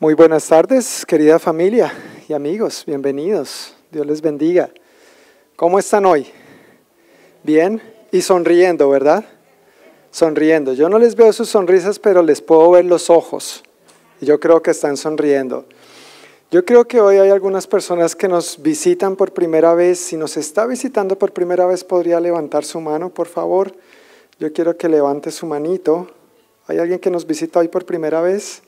Muy buenas tardes, querida familia y amigos, bienvenidos. Dios les bendiga. ¿Cómo están hoy? Bien y sonriendo, ¿verdad? Sonriendo. Yo no les veo sus sonrisas, pero les puedo ver los ojos. Yo creo que están sonriendo. Yo creo que hoy hay algunas personas que nos visitan por primera vez. Si nos está visitando por primera vez, podría levantar su mano, por favor. Yo quiero que levante su manito. ¿Hay alguien que nos visita hoy por primera vez?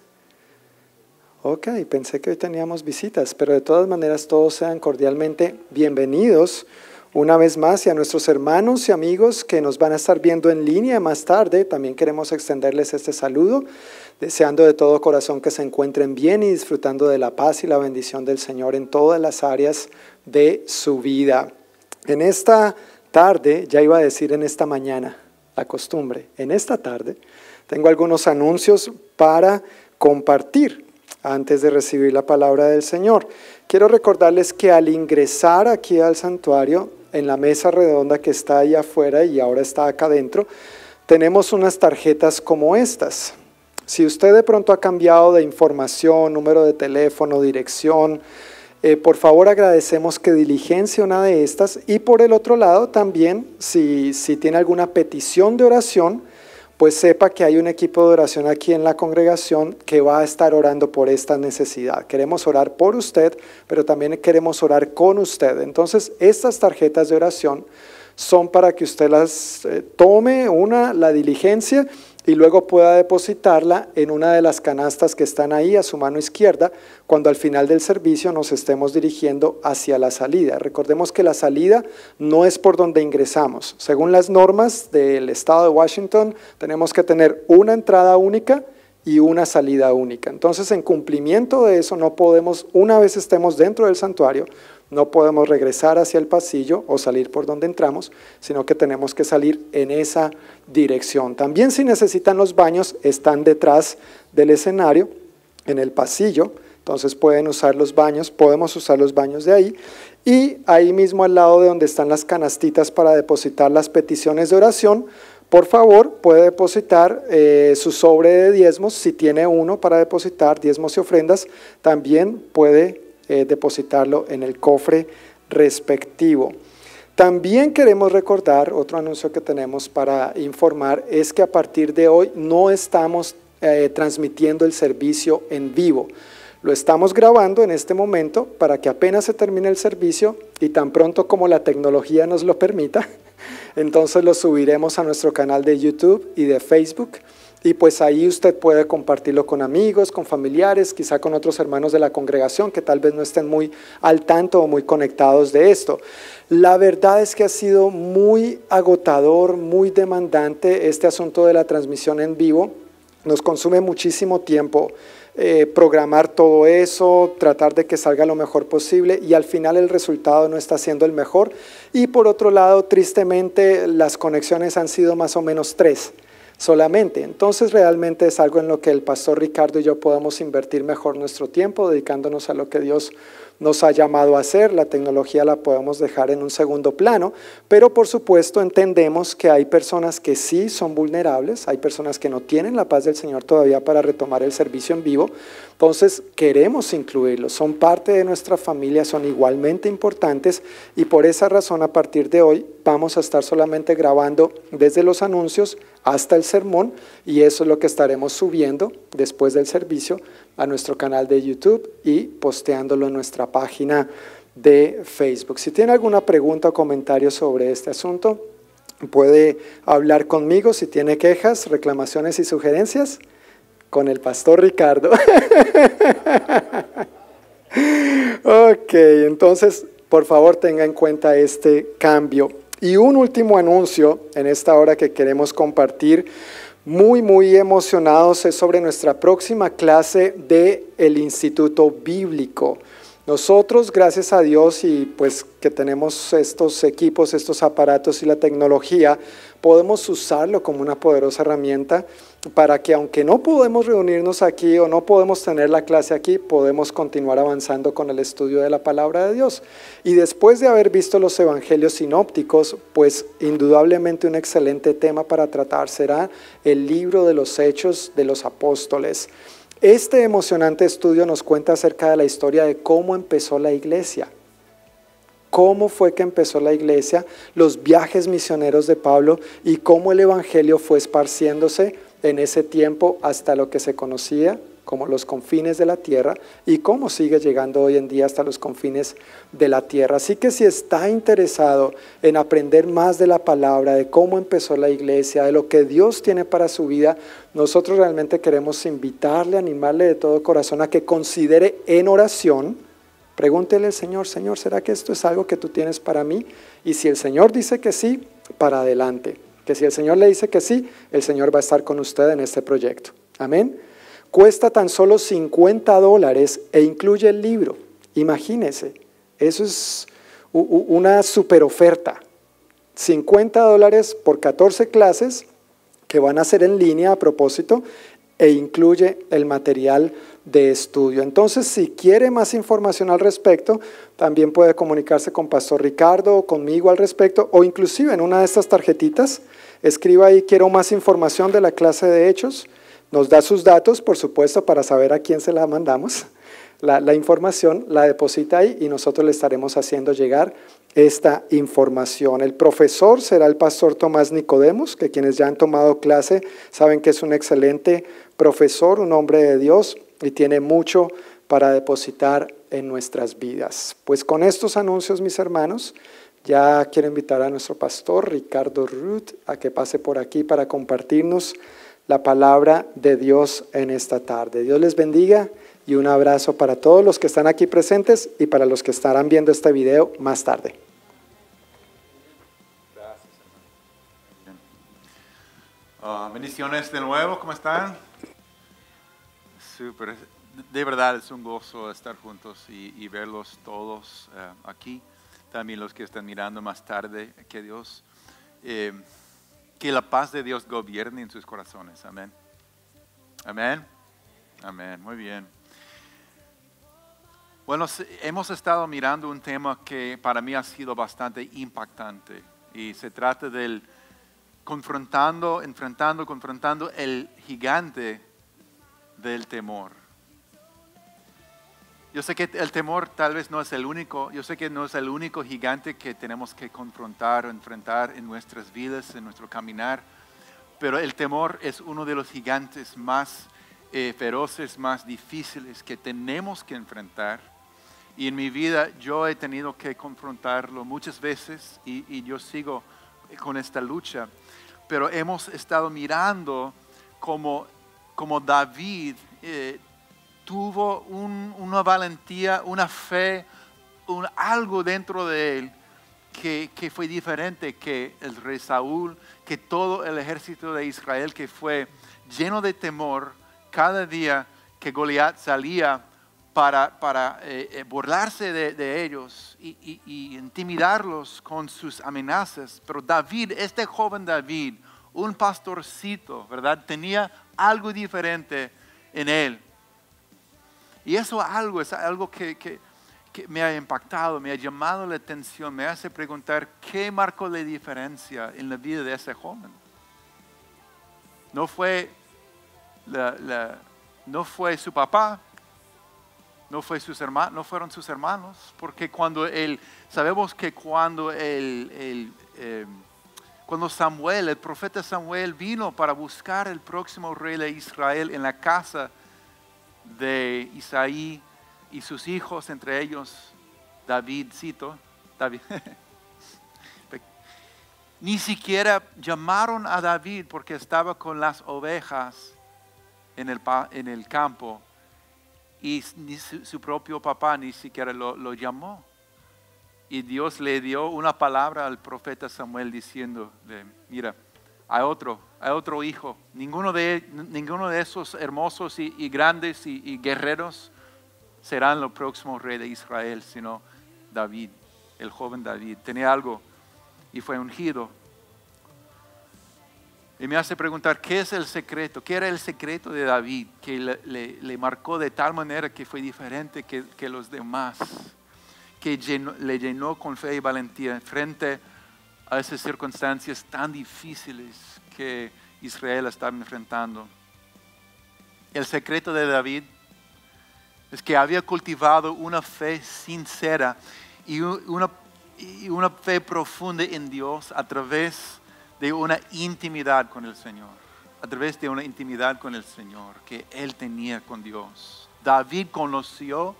Ok, pensé que hoy teníamos visitas, pero de todas maneras todos sean cordialmente bienvenidos una vez más y a nuestros hermanos y amigos que nos van a estar viendo en línea más tarde. También queremos extenderles este saludo, deseando de todo corazón que se encuentren bien y disfrutando de la paz y la bendición del Señor en todas las áreas de su vida. En esta tarde, ya iba a decir en esta mañana, la costumbre, en esta tarde tengo algunos anuncios para compartir antes de recibir la palabra del Señor. Quiero recordarles que al ingresar aquí al santuario, en la mesa redonda que está ahí afuera y ahora está acá adentro, tenemos unas tarjetas como estas. Si usted de pronto ha cambiado de información, número de teléfono, dirección, eh, por favor agradecemos que diligencia una de estas y por el otro lado también si, si tiene alguna petición de oración, pues sepa que hay un equipo de oración aquí en la congregación que va a estar orando por esta necesidad. Queremos orar por usted, pero también queremos orar con usted. Entonces, estas tarjetas de oración son para que usted las eh, tome, una, la diligencia y luego pueda depositarla en una de las canastas que están ahí a su mano izquierda cuando al final del servicio nos estemos dirigiendo hacia la salida. Recordemos que la salida no es por donde ingresamos. Según las normas del estado de Washington, tenemos que tener una entrada única y una salida única. Entonces, en cumplimiento de eso, no podemos, una vez estemos dentro del santuario, no podemos regresar hacia el pasillo o salir por donde entramos, sino que tenemos que salir en esa dirección. También si necesitan los baños, están detrás del escenario, en el pasillo, entonces pueden usar los baños, podemos usar los baños de ahí. Y ahí mismo al lado de donde están las canastitas para depositar las peticiones de oración, por favor puede depositar eh, su sobre de diezmos, si tiene uno para depositar diezmos y ofrendas, también puede eh, depositarlo en el cofre respectivo. También queremos recordar, otro anuncio que tenemos para informar, es que a partir de hoy no estamos eh, transmitiendo el servicio en vivo. Lo estamos grabando en este momento para que apenas se termine el servicio y tan pronto como la tecnología nos lo permita, entonces lo subiremos a nuestro canal de YouTube y de Facebook y pues ahí usted puede compartirlo con amigos, con familiares, quizá con otros hermanos de la congregación que tal vez no estén muy al tanto o muy conectados de esto. La verdad es que ha sido muy agotador, muy demandante este asunto de la transmisión en vivo. Nos consume muchísimo tiempo. Eh, programar todo eso, tratar de que salga lo mejor posible y al final el resultado no está siendo el mejor. Y por otro lado, tristemente, las conexiones han sido más o menos tres solamente. Entonces realmente es algo en lo que el pastor Ricardo y yo podamos invertir mejor nuestro tiempo, dedicándonos a lo que Dios nos ha llamado a hacer, la tecnología la podemos dejar en un segundo plano, pero por supuesto entendemos que hay personas que sí son vulnerables, hay personas que no tienen la paz del Señor todavía para retomar el servicio en vivo, entonces queremos incluirlos, son parte de nuestra familia, son igualmente importantes y por esa razón a partir de hoy vamos a estar solamente grabando desde los anuncios hasta el sermón y eso es lo que estaremos subiendo después del servicio a nuestro canal de YouTube y posteándolo en nuestra página de Facebook. Si tiene alguna pregunta o comentario sobre este asunto, puede hablar conmigo. Si tiene quejas, reclamaciones y sugerencias, con el pastor Ricardo. ok, entonces, por favor, tenga en cuenta este cambio. Y un último anuncio en esta hora que queremos compartir muy, muy emocionados es sobre nuestra próxima clase de el Instituto Bíblico. Nosotros, gracias a Dios y pues que tenemos estos equipos, estos aparatos y la tecnología, podemos usarlo como una poderosa herramienta para que aunque no podemos reunirnos aquí o no podemos tener la clase aquí, podemos continuar avanzando con el estudio de la palabra de Dios. Y después de haber visto los evangelios sinópticos, pues indudablemente un excelente tema para tratar será el libro de los hechos de los apóstoles. Este emocionante estudio nos cuenta acerca de la historia de cómo empezó la iglesia. Cómo fue que empezó la iglesia, los viajes misioneros de Pablo y cómo el Evangelio fue esparciéndose en ese tiempo hasta lo que se conocía como los confines de la tierra y cómo sigue llegando hoy en día hasta los confines de la tierra. Así que si está interesado en aprender más de la palabra, de cómo empezó la iglesia, de lo que Dios tiene para su vida, nosotros realmente queremos invitarle, animarle de todo corazón a que considere en oración, pregúntele al Señor, Señor, ¿será que esto es algo que tú tienes para mí? Y si el Señor dice que sí, para adelante. Que si el Señor le dice que sí, el Señor va a estar con usted en este proyecto. Amén. Cuesta tan solo 50 dólares e incluye el libro. Imagínese, eso es una super oferta. 50 dólares por 14 clases que van a ser en línea a propósito e incluye el material de estudio. Entonces, si quiere más información al respecto, también puede comunicarse con Pastor Ricardo o conmigo al respecto, o inclusive en una de estas tarjetitas, escriba ahí, quiero más información de la clase de hechos nos da sus datos, por supuesto, para saber a quién se la mandamos. La, información la deposita ahí y nosotros le estaremos haciendo llegar esta información. El profesor será el pastor Tomás Nicodemos, que quienes ya han tomado clase saben que es un excelente profesor, un hombre de Dios y tiene mucho para depositar en nuestras vidas. Pues con estos anuncios, mis hermanos, ya quiero invitar a nuestro pastor Ricardo Ruth a que pase por aquí para compartirnos la palabra de Dios en esta tarde. Dios les bendiga y un abrazo para todos los que están aquí presentes y para los que estarán viendo este video más tarde. Gracias, hermano. bendiciones de nuevo, ¿cómo están? De verdad es un gozo estar juntos y, verlos todos eh, aquí. También los que están mirando más tarde, que Dios eh, que la paz de Dios gobierne en sus corazones. Amén. Amén. Amén. Muy bien. Bueno, hemos estado mirando un tema que para mí ha sido bastante impactante y se trata del confrontando, enfrentando, confrontando el gigante del temor. Yo sé que el temor tal vez no es el único, yo sé que no es el único gigante que tenemos que confrontar o enfrentar en nuestras vidas, en nuestro caminar, pero el temor es uno de los gigantes más eh, feroces, más difíciles que tenemos que enfrentar. Y en mi vida yo he tenido que confrontarlo muchas veces y, yo sigo con esta lucha. Pero hemos estado mirando como, como David eh, tuvo una valentía, una fe, algo dentro de él que, fue diferente que el rey Saúl, que todo el ejército de Israel que fue lleno de temor cada día que Goliat salía para, para eh, eh, burlarse de, ellos y, y, intimidarlos con sus amenazas. Pero David, este joven David, un pastorcito, ¿verdad? Tenía algo diferente en él. Y eso algo es algo que, me ha impactado, me ha llamado la atención, me hace preguntar qué marcó la diferencia en la vida de ese joven. No fue, no fue su papá, no, fue sus hermanos, no fueron sus hermanos, porque cuando él, sabemos que cuando el, eh, cuando Samuel, el profeta Samuel vino para buscar el próximo rey de Israel en la casa de Isaí y sus hijos, entre ellos Davidcito, David. Ni siquiera llamaron a David porque estaba con las ovejas en el, campo y ni su, propio papá ni siquiera lo llamó. Y Dios le dio una palabra al profeta Samuel diciendo, mira, hay otro, hay otro hijo. Ninguno de, ninguno de esos hermosos y, grandes y, guerreros serán los próximos reyes de Israel, sino David, el joven David. Tenía algo y fue ungido. Y me hace preguntar, ¿qué es el secreto? ¿Qué era el secreto de David que le, marcó de tal manera que fue diferente que, que los demás? Que le llenó con fe y valentía frente a esas circunstancias tan difíciles que Israel estaba enfrentando. El secreto de David es que había cultivado una fe sincera y una, y una fe profunda en Dios a través de una intimidad con el Señor, a través de una intimidad con el Señor que él tenía con Dios. David conoció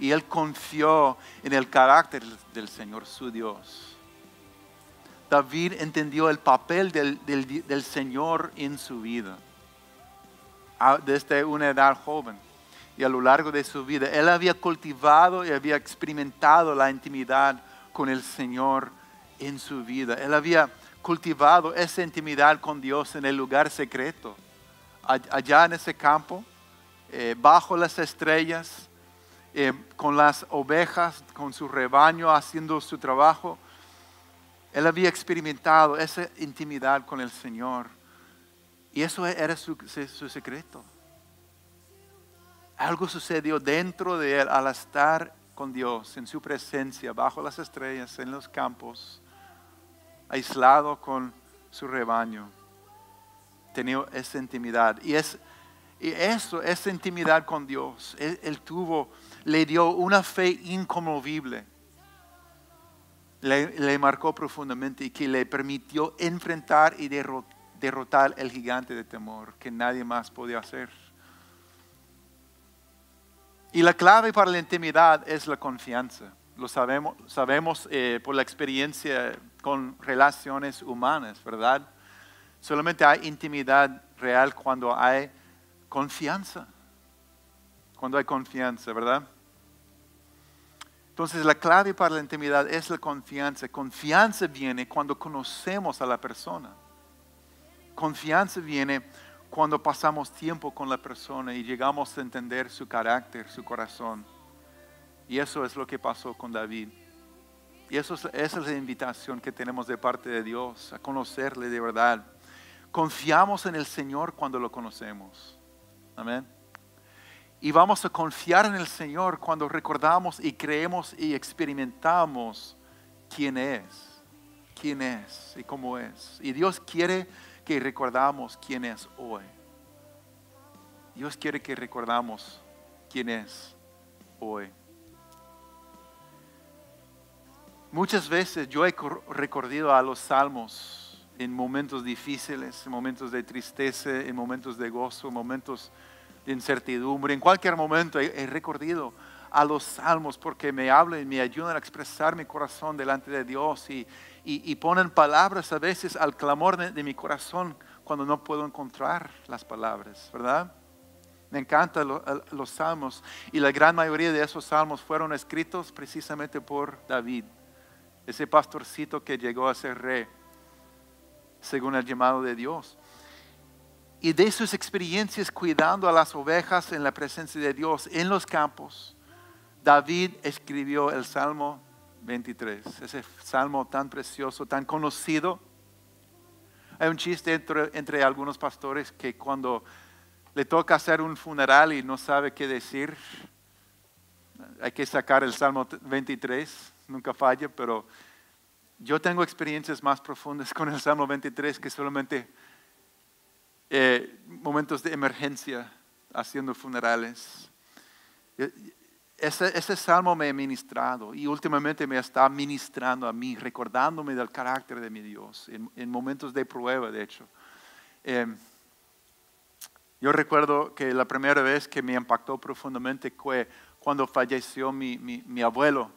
y él confió en el carácter del Señor, su Dios. David entendió el papel del, del Señor en su vida desde una edad joven y a lo largo de su vida. Él había cultivado y había experimentado la intimidad con el Señor en su vida. Él había cultivado esa intimidad con Dios en el lugar secreto, allá en ese campo, eh, bajo las estrellas, eh, con las ovejas, con su rebaño haciendo su trabajo. Él había experimentado esa intimidad con el Señor. Y eso era su, secreto. Algo sucedió dentro de él al estar con Dios, en su presencia, bajo las estrellas, en los campos, aislado con su rebaño. Tenía esa intimidad. Y, es, y eso, esa intimidad con Dios, él, tuvo, le dio una fe inconmovible. Le, marcó profundamente y que le permitió enfrentar y derrotar derrotar el gigante de temor que nadie más podía hacer. Y la clave para la intimidad es la confianza. Lo sabemos, sabemos eh, por la experiencia con relaciones humanas, ¿verdad? Solamente hay intimidad real cuando hay confianza. Cuando hay confianza, ¿verdad? Entonces la clave para la intimidad es la confianza. Confianza viene cuando conocemos a la persona. Confianza viene cuando pasamos tiempo con la persona y llegamos a entender su carácter, su corazón. Y eso es lo que pasó con David. Y eso esa es la invitación que tenemos de parte de Dios, a conocerle de verdad. Confiamos en el Señor cuando lo conocemos. Amén. Y vamos a confiar en el Señor cuando recordamos y creemos y experimentamos quién es, quién es y cómo es. Y Dios quiere que recordamos quién es hoy. Dios quiere que recordamos quién es hoy. Muchas veces yo he recordado a los salmos en momentos difíciles, en momentos de tristeza, en momentos de gozo, en momentos de incertidumbre. En cualquier momento he, recordado a los salmos porque me hablan y me ayudan a expresar mi corazón delante de Dios y, y, ponen palabras a veces al clamor de, mi corazón cuando no puedo encontrar las palabras, ¿verdad? Me encantan los salmos y la gran mayoría de esos salmos fueron escritos precisamente por David, ese pastorcito que llegó a ser rey según el llamado de Dios. Y de sus experiencias cuidando a las ovejas en la presencia de Dios en los campos, David escribió el Salmo 23, ese salmo tan precioso, tan conocido. Hay un chiste entre, algunos pastores que cuando le toca hacer un funeral y no sabe qué decir, hay que sacar el Salmo 23, nunca falla, pero yo tengo experiencias más profundas con el Salmo 23 que solamente eh, momentos de emergencia haciendo funerales ese, salmo me ha ministrado y últimamente me está ministrando a mí, recordándome del carácter de mi Dios en, momentos de prueba, de hecho. Em, yo recuerdo que la primera vez que me impactó profundamente fue cuando falleció mi, mi, abuelo.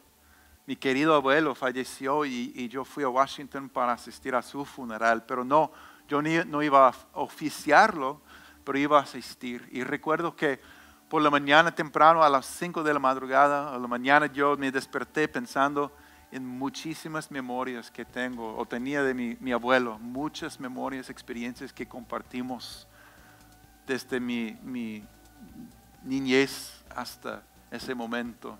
Mi querido abuelo falleció y, y, yo fui a Washington para asistir a su funeral, pero no, yo no iba a oficiarlo, pero iba a asistir. Y recuerdo que por la mañana temprano, a las 5 de la madrugada, a la mañana yo me desperté pensando en muchísimas memorias que tengo o tenía de mi, abuelo, muchas memorias, experiencias que compartimos desde mi, niñez hasta ese momento.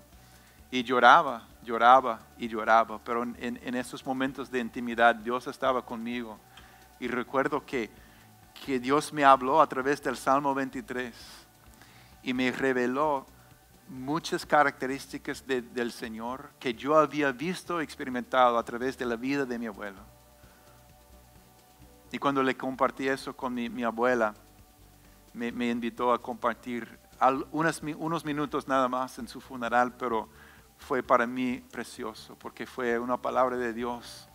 Y lloraba, lloraba y lloraba, pero en, en, esos momentos de intimidad Dios estaba conmigo. Y recuerdo que, que Dios me habló a través del Salmo 23 y me reveló muchas características del Señor que yo había visto experimentado a través de la vida de mi abuelo. Y cuando le compartí eso con mi, abuela, me, invitó a compartir al- unos minutos nada más en su funeral, pero fue para mí precioso porque fue una palabra de Dios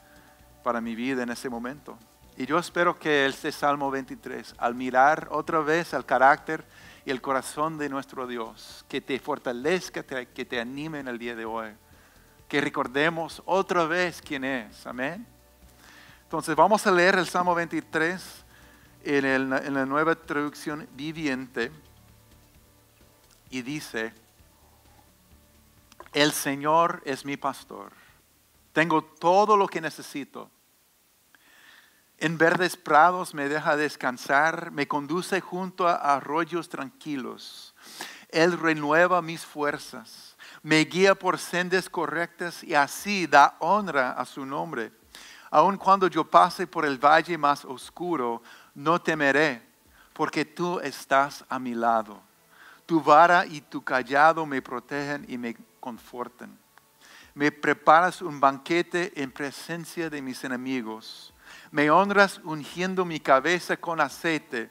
para mi vida en ese momento. Y yo espero que este Salmo 23, al mirar otra vez al carácter y el corazón de nuestro Dios, que te fortalezca, que te anime en el día de hoy, que recordemos otra vez quién es. Amén. Entonces vamos a leer el Salmo 23 en, el- en la nueva traducción viviente y dice, el Señor es mi pastor, tengo todo lo que necesito. En verdes prados me deja descansar, me conduce junto a arroyos tranquilos. Él renueva mis fuerzas, me guía por sendas correctas y así da honra a su nombre. Aun cuando yo pase por el valle más oscuro, no temeré, porque tú estás a mi lado. Tu vara y tu callado me protegen y me confortan. Me preparas un banquete en presencia de mis enemigos. Me honras ungiendo mi cabeza con aceite.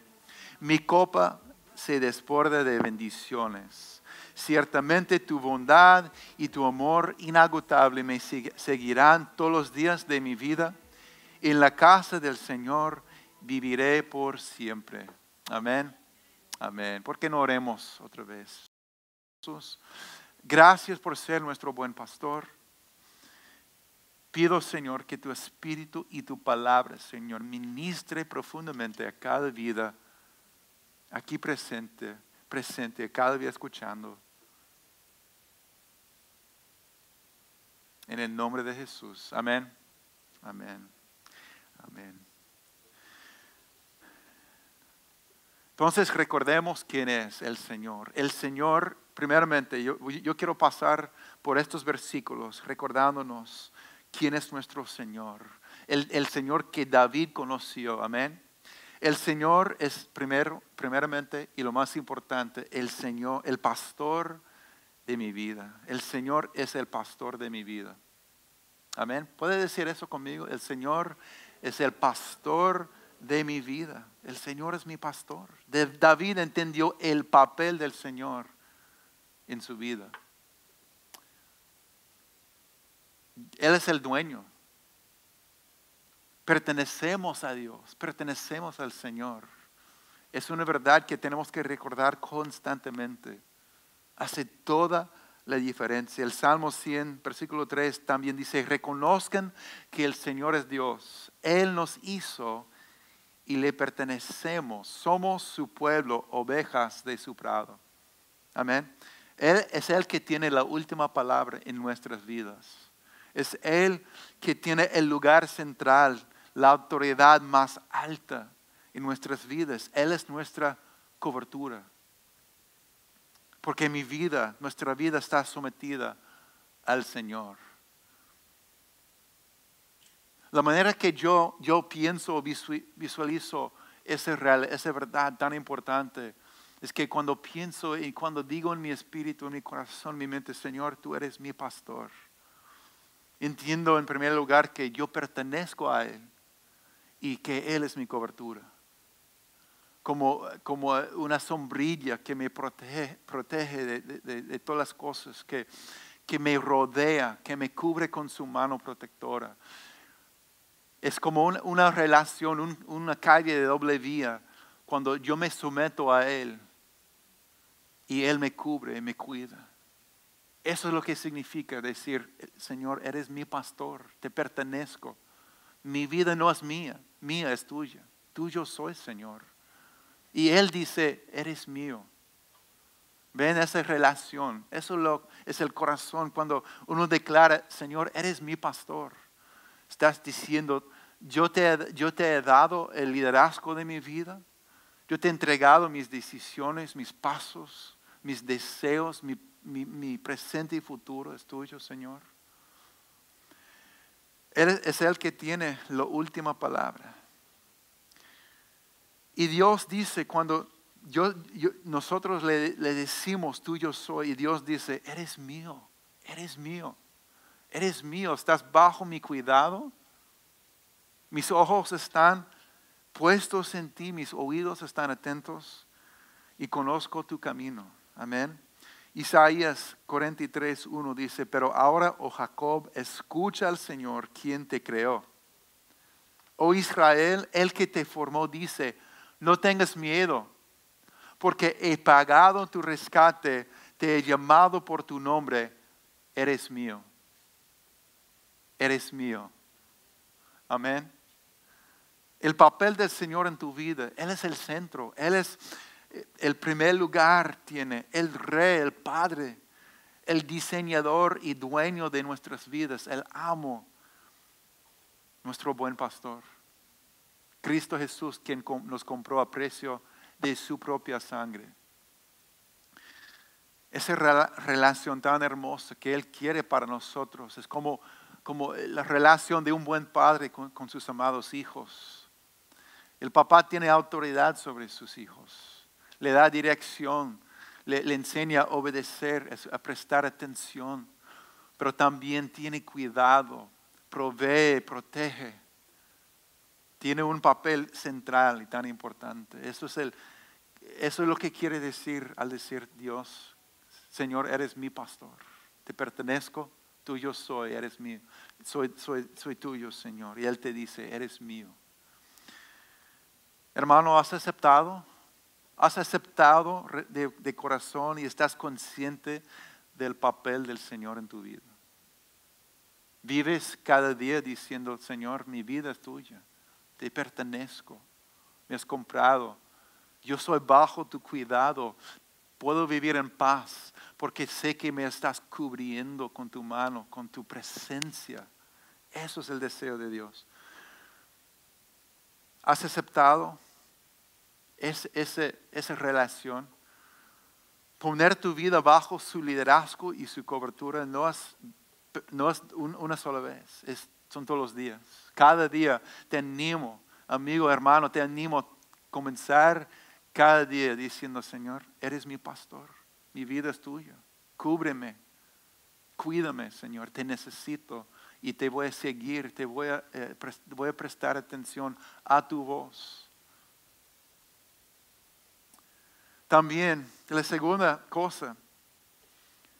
Mi copa se desborda de bendiciones. Ciertamente tu bondad y tu amor inagotable me seguirán todos los días de mi vida. En la casa del Señor viviré por siempre. Amén. Amén. ¿Por qué no oremos otra vez? Gracias por ser nuestro buen pastor. Pido, Señor, que tu espíritu y tu palabra, Señor, ministre profundamente a cada vida aquí presente, presente, cada día escuchando. En el nombre de Jesús. Amén. Amén. Amén. Entonces recordemos quién es el Señor. El Señor, primeramente, yo quiero pasar por estos versículos recordándonos quién es nuestro Señor. El, el Señor que David conoció. Amén. El Señor es primero, primeramente y lo más importante, el Señor, el pastor de mi vida. El Señor es el pastor de mi vida. Amén. ¿Puede decir eso conmigo? El Señor es el pastor de mi vida. El Señor es mi pastor. David entendió el papel del Señor en su vida. Él es el dueño. Pertenecemos a Dios, pertenecemos al Señor. Es una verdad que tenemos que recordar constantemente. Hace toda la diferencia. El Salmo 100, versículo 3 también dice, reconozcan que el Señor es Dios. Él nos hizo y le pertenecemos. Somos su pueblo, ovejas de su prado. Amén. Él es el que tiene la última palabra en nuestras vidas. Es Él que tiene el lugar central, la autoridad más alta en nuestras vidas. Él es nuestra cobertura. Porque mi vida, nuestra vida está sometida al Señor. La manera que yo, yo pienso o visu- visualizo esa, real, esa verdad tan importante es que cuando pienso y cuando digo en mi espíritu, en mi corazón, en mi mente, Señor, tú eres mi pastor. Entiendo en primer lugar que yo pertenezco a Él y que Él es mi cobertura. Como, como una sombrilla que me protege, protege de, de- todas las cosas, que, que me rodea, que me cubre con su mano protectora. Es como una, relación, un- una calle de doble vía, cuando yo me someto a Él y Él me cubre y me cuida. Eso es lo que significa decir, Señor, eres mi pastor, te pertenezco. Mi vida no es mía, mía es tuya. Tuyo soy, Señor. Y Él dice, eres mío. Ven esa relación. Eso es, lo, es el corazón cuando uno declara, Señor, eres mi pastor. Estás diciendo, yo te, yo te he dado el liderazgo de mi vida. Yo te he entregado mis decisiones, mis pasos, mis deseos, mi, mi- presente y futuro es tuyo, Señor. Él es- el que tiene la última palabra. Y Dios dice, cuando yo- nosotros le, le decimos, tú yo soy, y Dios dice, eres mío, eres mío, eres mío, estás bajo mi cuidado. Mis ojos están puestos en ti, mis oídos están atentos. y conozco tu camino. Amén. Isaías 43, 1 dice, pero ahora, oh Jacob, escucha al Señor, quien te creó. Oh Israel, el que te formó, dice, no tengas miedo, porque he pagado tu rescate, te he llamado por tu nombre, eres mío. Eres mío. Amén. El papel del Señor en tu vida, Él es el centro, Él es el primer lugar, tiene el Rey, el Padre, el diseñador y dueño de nuestras vidas, el amo, nuestro buen pastor. Cristo Jesús, quien nos compró a precio de su propia sangre. Esa relación tan hermosa que Él quiere para nosotros es como, como la relación de un buen padre con, sus amados hijos. El papá tiene autoridad sobre sus hijos, le da dirección, le, enseña a obedecer, a prestar atención, pero también tiene cuidado, provee, protege tiene un papel central y tan importante. Eso es, el, eso es lo que quiere decir al decir Dios, Señor, eres mi pastor, te pertenezco, tuyo soy, eres mío, soy, soy, soy tuyo, Señor. Y Él te dice, eres mío. Hermano, ¿has aceptado? ¿Has aceptado de, corazón y estás consciente del papel del Señor en tu vida? Vives cada día diciendo, Señor, mi vida es tuya te pertenezco, me has comprado, yo soy bajo tu cuidado, puedo vivir en paz porque sé que me estás cubriendo con tu mano, con tu presencia. Eso es el deseo de Dios. ¿Has aceptado esa relación? Poner tu vida bajo su liderazgo y su cobertura no es, no es una sola vez, es son todos los días. Cada día te animo, amigo, hermano, te animo a comenzar cada día diciendo, Señor, eres mi pastor, mi vida es tuya, cúbreme, cuídame, Señor, te necesito y te voy a seguir, te voy a, eh, voy a prestar atención a tu voz. También la segunda cosa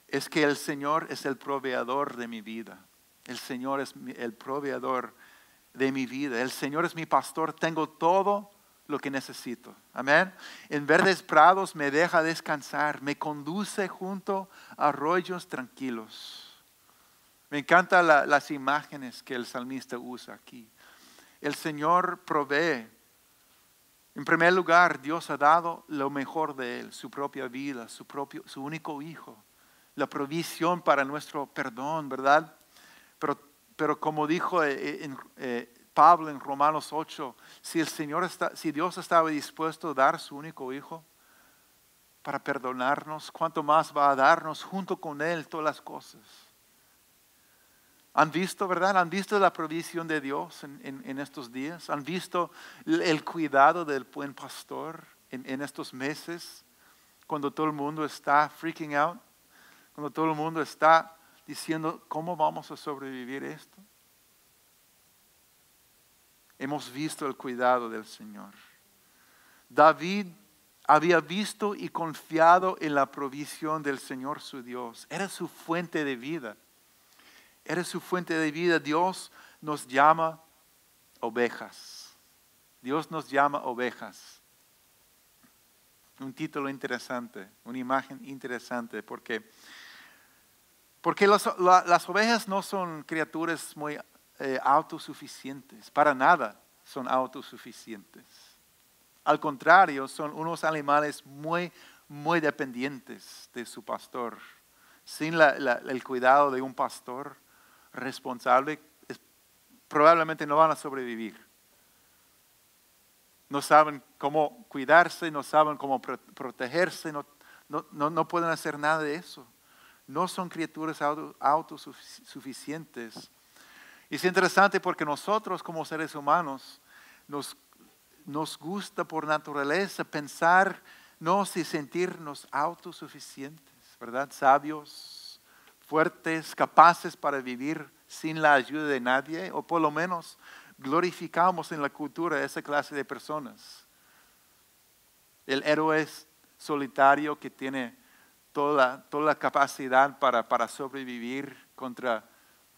es que el Señor es el proveedor de mi vida. El Señor es el proveedor de mi vida. El Señor es mi pastor. Tengo todo lo que necesito. Amén. En verdes prados me deja descansar. Me conduce junto a arroyos tranquilos. Me encantan las imágenes que el salmista usa aquí. El Señor provee. En primer lugar, Dios ha dado lo mejor de Él, su propia vida, su, propio, su único hijo, la provisión para nuestro perdón, ¿verdad? Pero, como dijo eh, eh, eh, Pablo en Romanos 8, si, el Señor está, si Dios estaba dispuesto a dar su único hijo para perdonarnos, ¿cuánto más va a darnos junto con Él todas las cosas? ¿Han visto, verdad? ¿Han visto la provisión de Dios en, estos días? ¿Han visto el cuidado del buen pastor en, en, estos meses? Cuando todo el mundo está freaking out, cuando todo el mundo está diciendo, ¿cómo vamos a sobrevivir esto? Hemos visto el cuidado del Señor. David había visto y confiado en la provisión del Señor su Dios. Era su fuente de vida. Era su fuente de vida. Dios nos llama ovejas. Dios nos llama ovejas. Un título interesante, una imagen interesante, porque porque las, ovejas no son criaturas muy eh, autosuficientes, para nada son autosuficientes. Al contrario, son unos animales muy, muy dependientes de su pastor. Sin el cuidado de un pastor responsable, probablemente no van a sobrevivir. No saben cómo cuidarse, no saben cómo protegerse, no, no pueden hacer nada de eso no son criaturas autosuficientes. Y es interesante porque nosotros como seres humanos nos, nos gusta por naturaleza pensar, no si sentirnos autosuficientes, ¿verdad? Sabios, fuertes, capaces para vivir sin la ayuda de nadie, o por lo menos glorificamos en la cultura esa clase de personas. El héroe solitario que tiene toda, toda la capacidad para, para sobrevivir contra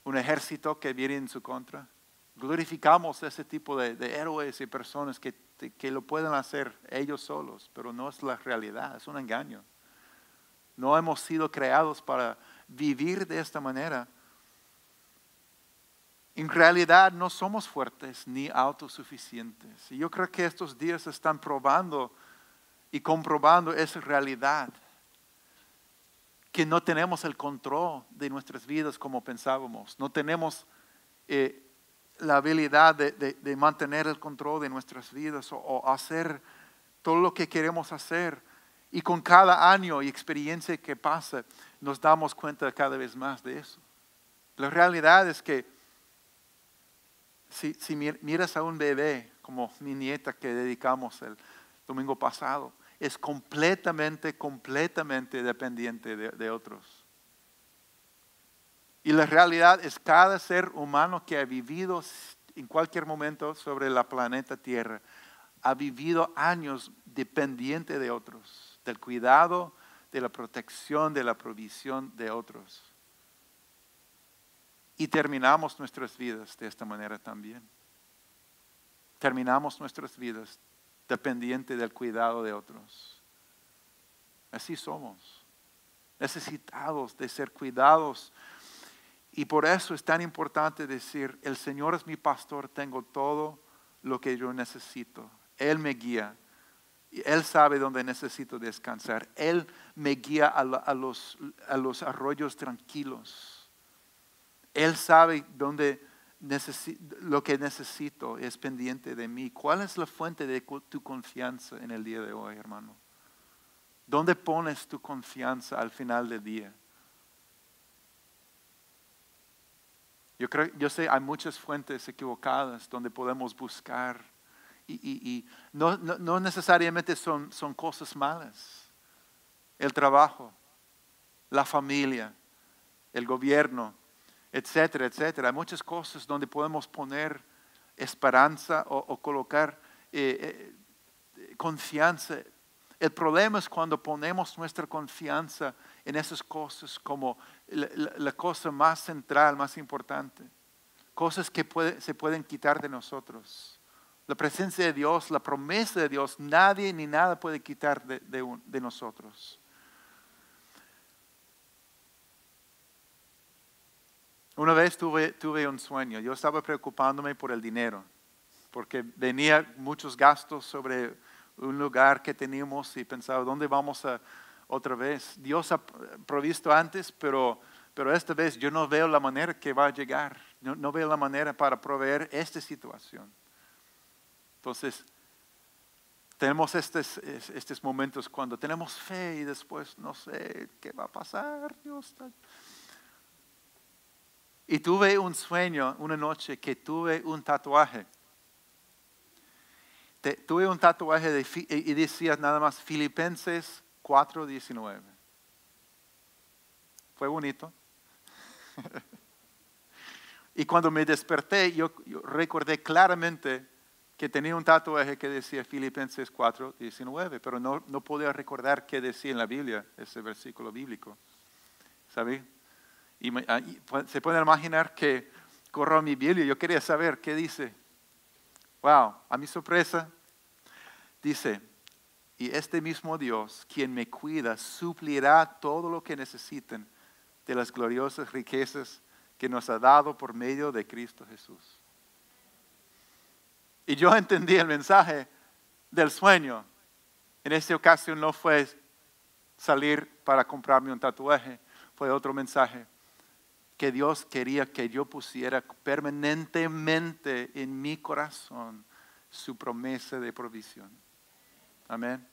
un ejército que viene en su contra. Glorificamos ese tipo de, de héroes y personas que, que lo pueden hacer ellos solos, pero no es la realidad, es un engaño. No hemos sido creados para vivir de esta manera. En realidad no somos fuertes ni autosuficientes. Y yo creo que estos días están probando y comprobando esa realidad. Que no tenemos el control de nuestras vidas como pensábamos. No tenemos eh, la habilidad de, mantener el control de nuestras vidas o hacer todo lo que queremos hacer y con cada año y experiencia que pasa, nos damos cuenta cada vez más de eso. La realidad es que si, miras a un bebé, como mi nieta que dedicamos el domingo pasado, es completamente, completamente dependiente de, de otros. Y la realidad es cada ser humano que ha vivido en cualquier momento sobre la planeta Tierra, ha vivido años dependiente de otros del cuidado, de la protección, de la provisión de otros. Y terminamos nuestras vidas de esta manera también. Terminamos nuestras vidas dependientes del cuidado de otros. Así somos, necesitados de ser cuidados. Y por eso es tan importante decir, el Señor es mi pastor, tengo todo lo que yo necesito. Él me guía, él sabe dónde necesito descansar. Él me guía a, los, arroyos tranquilos. Él sabe dónde lo que necesito es pendiente de mí. ¿Cuál es la fuente de tu confianza en el día de hoy, hermano? ¿Dónde pones tu confianza al final del día? Yo creo, yo sé, hay muchas fuentes equivocadas donde podemos buscar y, no, necesariamente son, son cosas malas. El trabajo, la familia, el gobierno, etcétera, etcétera. Hay muchas cosas donde podemos poner esperanza o, colocar eh, eh, confianza. El problema es cuando ponemos nuestra confianza en esas cosas como la, cosa más central, más importante. Cosas que se pueden quitar de nosotros la presencia de Dios, la promesa de Dios, nadie ni nada puede quitar de, nosotros. Una vez tuve, tuve un sueño, yo estaba preocupándome por el dinero, porque venía muchos gastos sobre un lugar que teníamos y pensaba, ¿dónde vamos a otra vez? Dios ha provisto antes, pero, pero esta vez yo no veo la manera que va a llegar, no, no veo la manera para proveer esta situación. Entonces, tenemos estos, momentos cuando tenemos fe y después no sé qué va a pasar, Dios. Y tuve un sueño una noche que tuve un tatuaje. tuve un tatuaje de, y decía nada más Filipenses 4:19. Fue bonito. y cuando me desperté, yo recordé claramente que tenía un tatuaje que decía Filipenses 4, 19, pero no, no podía recordar qué decía en la Biblia, ese versículo bíblico. ¿Sabe? Y, ah, se pueden imaginar que corro mi Biblia, yo quería saber qué dice. Wow, a mi sorpresa, dice, y este mismo Dios, quien me cuida, suplirá todo lo que necesiten de las gloriosas riquezas que nos ha dado por medio de Cristo Jesús. Y yo entendí el mensaje del sueño. En esta ocasión no fue salir para comprarme un tatuaje, fue otro mensaje. Que Dios quería que yo pusiera permanentemente en mi corazón su promesa de provisión. Amén.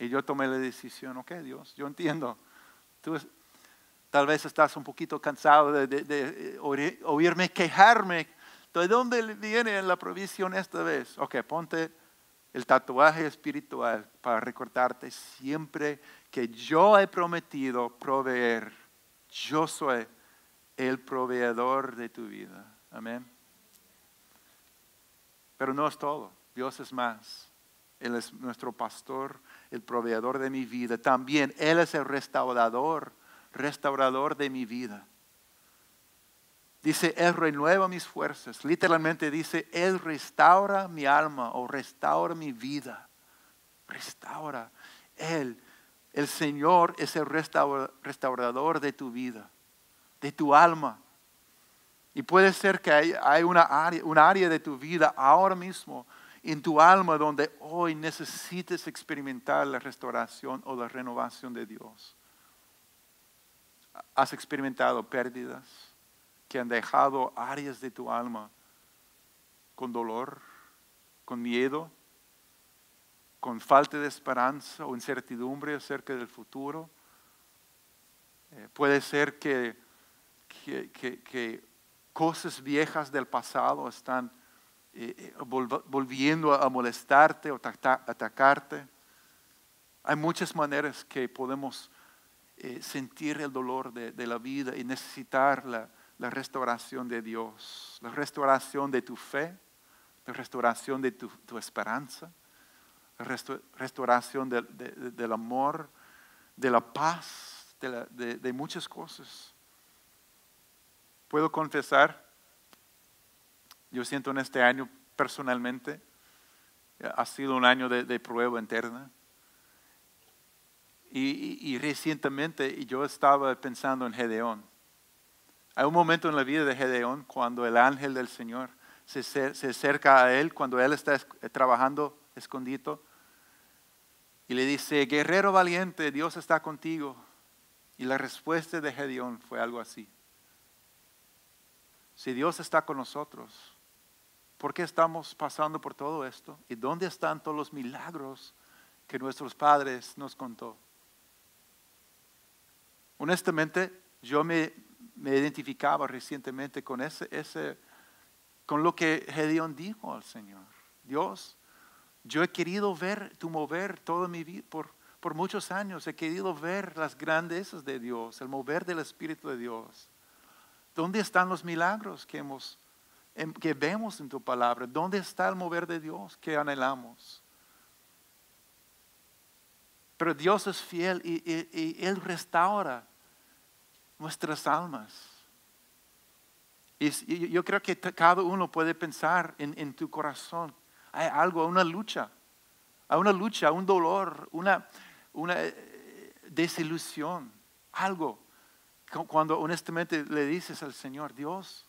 Y yo tomé la decisión, ok Dios, yo entiendo. Tú tal vez estás un poquito cansado de, de oírme quejarme ¿de dónde viene la provisión esta vez? Ok, ponte el tatuaje espiritual para recordarte siempre que yo he prometido proveer. Yo soy el proveedor de tu vida. Amén. Pero no es todo. Dios es más. Él es nuestro pastor, el proveedor de mi vida. También Él es el restaurador, restaurador de mi vida. Dice, Él renueva mis fuerzas. Literalmente dice, Él restaura mi alma o restaura mi vida. Restaura. Él, el Señor es el restaurador de tu vida, de tu alma. Y puede ser que hay, una, área, una área de tu vida ahora mismo en tu alma donde hoy necesites experimentar la restauración o la renovación de Dios. Has experimentado pérdidas que han dejado áreas de tu alma con dolor, con miedo, con falta de esperanza o incertidumbre acerca del futuro. Eh, puede ser que, que, cosas viejas del pasado están eh, eh, volviendo a molestarte o atacarte. Hay muchas maneras que podemos sentir el dolor de, la vida y necesitar la, la restauración de Dios, la restauración de tu fe, la restauración de tu, esperanza, la restauración del amor, de la paz, de, muchas cosas. Puedo confesar, yo siento en este año personalmente, ha sido un año de, prueba interna. Y, y, recientemente yo estaba pensando en Gedeón. Hay un momento en la vida de Gedeón cuando el ángel del Señor se, acerca a él, cuando él está trabajando escondido, y le dice, guerrero valiente, Dios está contigo. Y la respuesta de Gedeón fue algo así. Si Dios está con nosotros, ¿por qué estamos pasando por todo esto? ¿Y dónde están todos los milagros que nuestros padres nos contó? Honestamente, yo me, me identificaba recientemente con, ese, ese, con lo que Gedeón dijo al Señor. Dios, yo he querido ver tu mover toda mi vida, por, por muchos años he querido ver las grandezas de Dios, el mover del Espíritu de Dios. ¿Dónde están los milagros que, hemos, que vemos en tu palabra? ¿Dónde está el mover de Dios que anhelamos? Pero Dios es fiel y, y Él restaura nuestras almas. Y yo creo que cada uno puede pensar en, tu corazón. Hay algo, una lucha, hay una lucha, un dolor, una, una eh, desilusión, algo. Cuando honestamente le dices al Señor, Dios,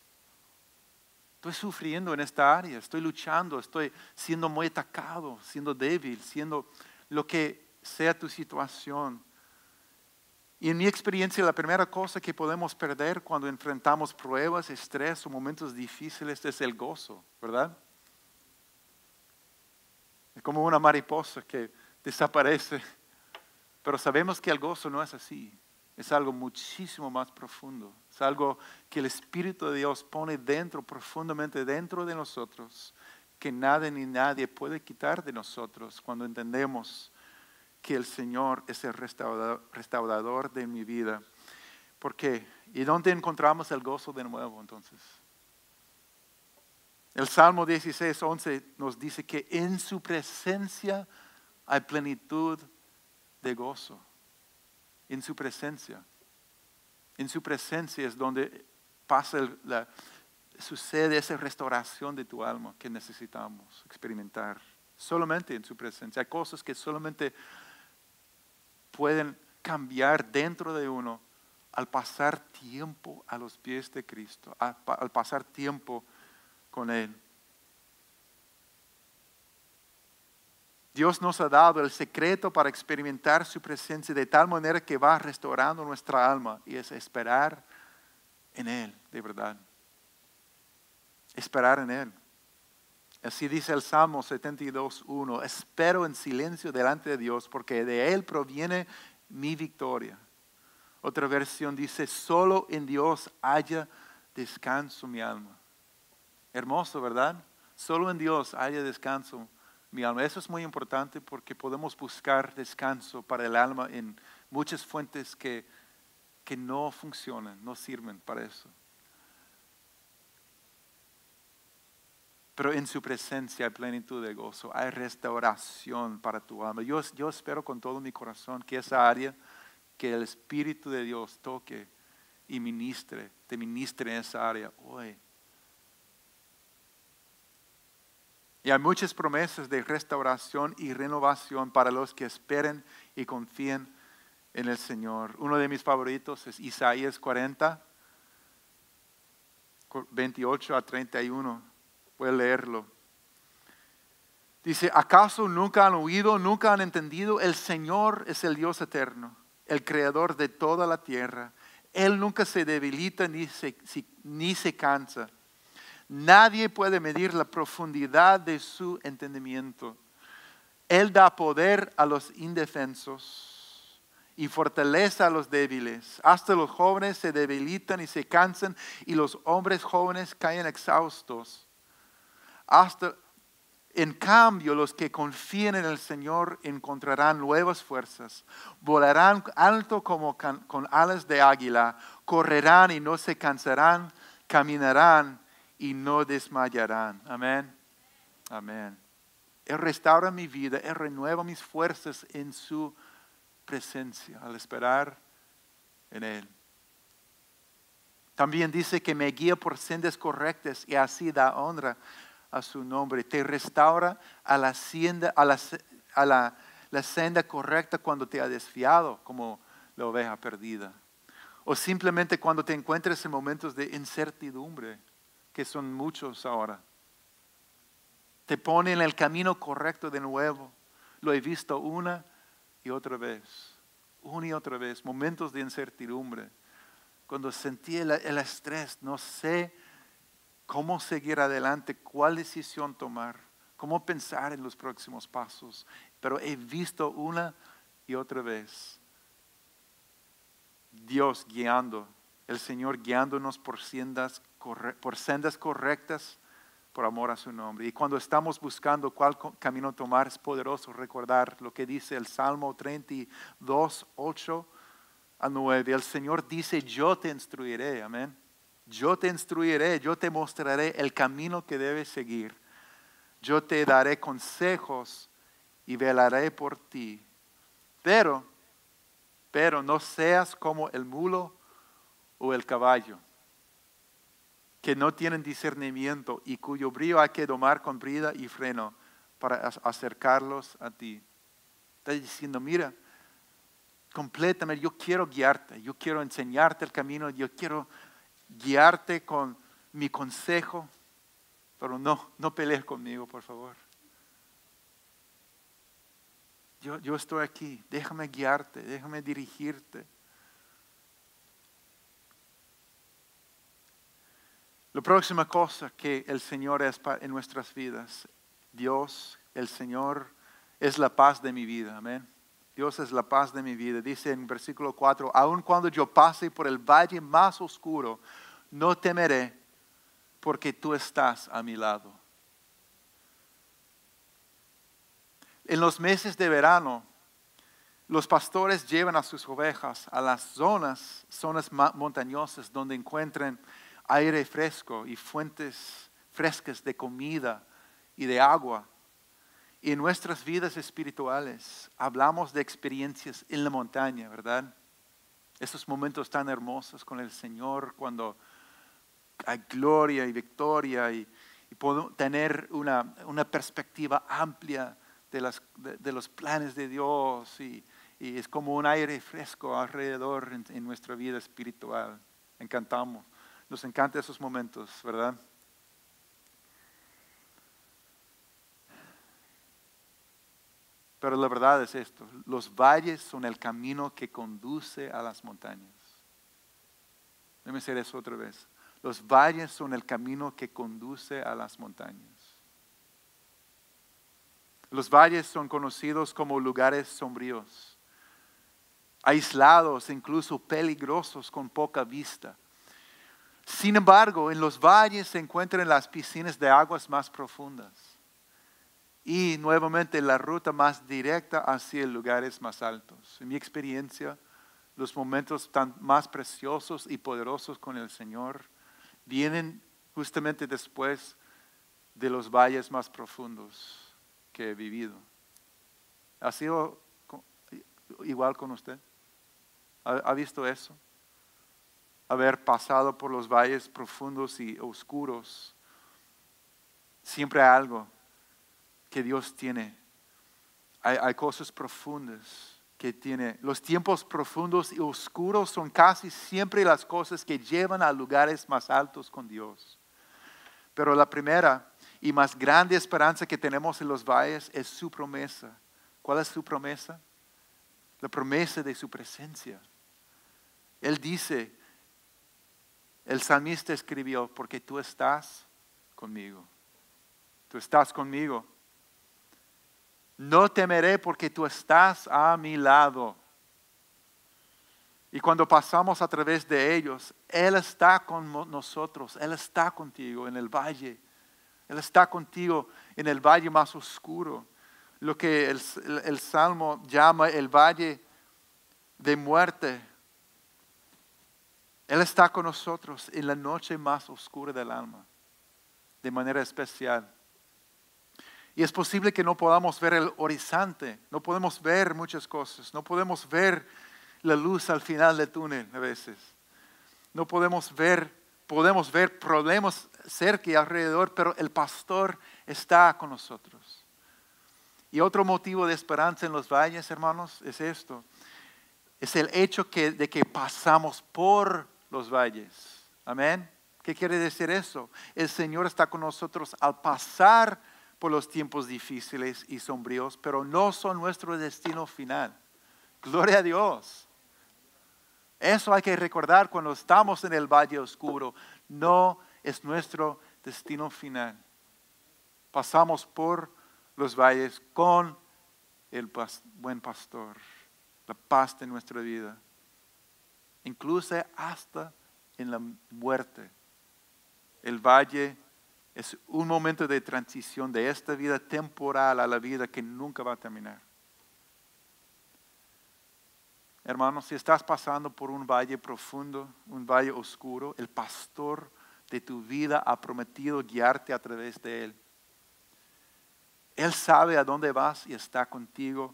estoy sufriendo en esta área, estoy luchando, estoy siendo muy atacado, siendo débil, siendo lo que sea tu situación. Y en mi experiencia, la primera cosa que podemos perder cuando enfrentamos pruebas, estrés o momentos difíciles es el gozo, ¿verdad? Es como una mariposa que desaparece. Pero sabemos que el gozo no es así. Es algo muchísimo más profundo. Es algo que el Espíritu de Dios pone dentro, profundamente dentro de nosotros, que nada ni nadie puede quitar de nosotros cuando entendemos que el Señor es el restaurador, de mi vida. ¿Por qué? ¿Y dónde encontramos el gozo de nuevo entonces? El Salmo 16, 11 nos dice que en su presencia hay plenitud de gozo. En su presencia. En su presencia es donde pasa la, sucede esa restauración de tu alma que necesitamos experimentar. Solamente en su presencia. Hay cosas que solamente pueden cambiar dentro de uno al pasar tiempo a los pies de Cristo, al pasar tiempo con Él. Dios nos ha dado el secreto para experimentar su presencia de tal manera que va restaurando nuestra alma y es esperar en Él, de verdad. Esperar en Él. Así dice el Salmo 72.1, espero en silencio delante de Dios porque de Él proviene mi victoria. Otra versión dice, solo en Dios haya descanso mi alma. Hermoso, ¿verdad? Solo en Dios haya descanso mi alma. Eso es muy importante porque podemos buscar descanso para el alma en muchas fuentes que, que no funcionan, no sirven para eso. Pero en su presencia hay plenitud de gozo, hay restauración para tu alma. Yo, espero con todo mi corazón que esa área, que el Espíritu de Dios toque y ministre, te ministre en esa área hoy. Y hay muchas promesas de restauración y renovación para los que esperen y confíen en el Señor. Uno de mis favoritos es Isaías 40, 28 a 31 A leerlo. Dice, ¿acaso nunca han oído, nunca han entendido? El Señor es el Dios eterno, el creador de toda la tierra. Él nunca se debilita ni se, ni se cansa. Nadie puede medir la profundidad de su entendimiento. Él da poder a los indefensos y fortalece a los débiles. Hasta los jóvenes se debilitan y se cansan y los hombres jóvenes caen exhaustos. Hasta, en cambio, los que confíen en el Señor encontrarán nuevas fuerzas, volarán alto como con alas de águila, correrán y no se cansarán, caminarán y no desmayarán. Amén. Amén. Él restaura mi vida, Él renueva mis fuerzas en su presencia al esperar en Él. También dice que me guía por sendas correctas y así da honra a su nombre, te restaura a la, a la, senda correcta cuando te ha desfiado como la oveja perdida. O simplemente cuando te encuentres en momentos de incertidumbre, que son muchos ahora. Te pone en el camino correcto de nuevo. Lo he visto una y otra vez, una y otra vez, momentos de incertidumbre. Cuando sentí el, el estrés, no sé cómo seguir adelante, cuál decisión tomar, cómo pensar en los próximos pasos. Pero he visto una y otra vez Dios guiando, el Señor guiándonos por sendas, por sendas correctas por amor a su nombre. Y cuando estamos buscando cuál camino tomar, es poderoso recordar lo que dice el Salmo 32, 8 a 9. El Señor dice, yo te instruiré, amén yo te instruiré, yo te mostraré el camino que debes seguir. Yo te daré consejos y velaré por ti. Pero, pero no seas como el mulo o el caballo, que no tienen discernimiento y cuyo brillo hay que domar con brida y freno para acercarlos a ti. Está diciendo, mira, completamente, yo quiero guiarte, yo quiero enseñarte el camino, yo quiero guiarte con mi consejo, pero no, no pelees conmigo, por favor. Yo, yo estoy aquí, déjame guiarte, déjame dirigirte. La próxima cosa que el Señor es en nuestras vidas, Dios, el Señor, es la paz de mi vida. Amén. Dios es la paz de mi vida. Dice en versículo 4, aun cuando yo pase por el valle más oscuro, no temeré porque tú estás a mi lado. En los meses de verano, los pastores llevan a sus ovejas a las zonas, zonas montañosas donde encuentren aire fresco y fuentes frescas de comida y de agua y en nuestras vidas espirituales hablamos de experiencias en la montaña, ¿verdad? Esos momentos tan hermosos con el Señor cuando hay gloria y victoria y, podemos tener una, perspectiva amplia de, los planes de Dios y, es como un aire fresco alrededor en, en nuestra vida espiritual. Encantamos, nos encantan esos momentos, ¿verdad? Pero la verdad es esto, los valles son el camino que conduce a las montañas. Déjame decir eso otra vez. Los valles son el camino que conduce a las montañas. Los valles son conocidos como lugares sombríos, aislados, incluso peligrosos con poca vista. Sin embargo, en los valles se encuentran las piscinas de aguas más profundas y nuevamente la ruta más directa hacia lugares más altos. En mi experiencia, los momentos tan más preciosos y poderosos con el Señor vienen justamente después de los valles más profundos que he vivido. ¿Ha sido igual con usted? ¿Ha, visto eso? Haber pasado por los valles profundos y oscuros. Siempre algo que Dios tiene. Hay, cosas profundas que tiene. Los tiempos profundos y oscuros son casi siempre las cosas que llevan a lugares más altos con Dios. Pero la primera y más grande esperanza que tenemos en los valles es su promesa. ¿Cuál es su promesa? La promesa de su presencia. Él dice, el salmista escribió, porque tú estás conmigo. Tú estás conmigo. No temeré porque tú estás a mi lado. Y cuando pasamos a través de ellos, Él está con nosotros, Él está contigo en el valle, Él está contigo en el valle más oscuro, lo que el, Salmo llama el valle de muerte. Él está con nosotros en la noche más oscura del alma, de manera especial. Y es posible que no podamos ver el horizonte, no podemos ver muchas cosas, no podemos ver la luz al final del túnel a veces. No podemos ver, podemos ver problemas cerca y alrededor, pero el pastor está con nosotros. Y otro motivo de esperanza en los valles, hermanos, es esto. Es el hecho de que pasamos por los valles. Amén. ¿Qué quiere decir eso? El Señor está con nosotros al pasar por los tiempos difíciles y sombríos, pero no son nuestro destino final. Gloria a Dios. Eso hay que recordar cuando estamos en el valle oscuro. No es nuestro destino final. Pasamos por los valles con el buen pastor, la paz de nuestra vida, incluso hasta en la muerte. El valle es un momento de transición de esta vida temporal a la vida que nunca va a terminar. Hermanos, si estás pasando por un valle profundo, un valle oscuro, el pastor de tu vida ha prometido guiarte a través de él. Él sabe a dónde vas y está contigo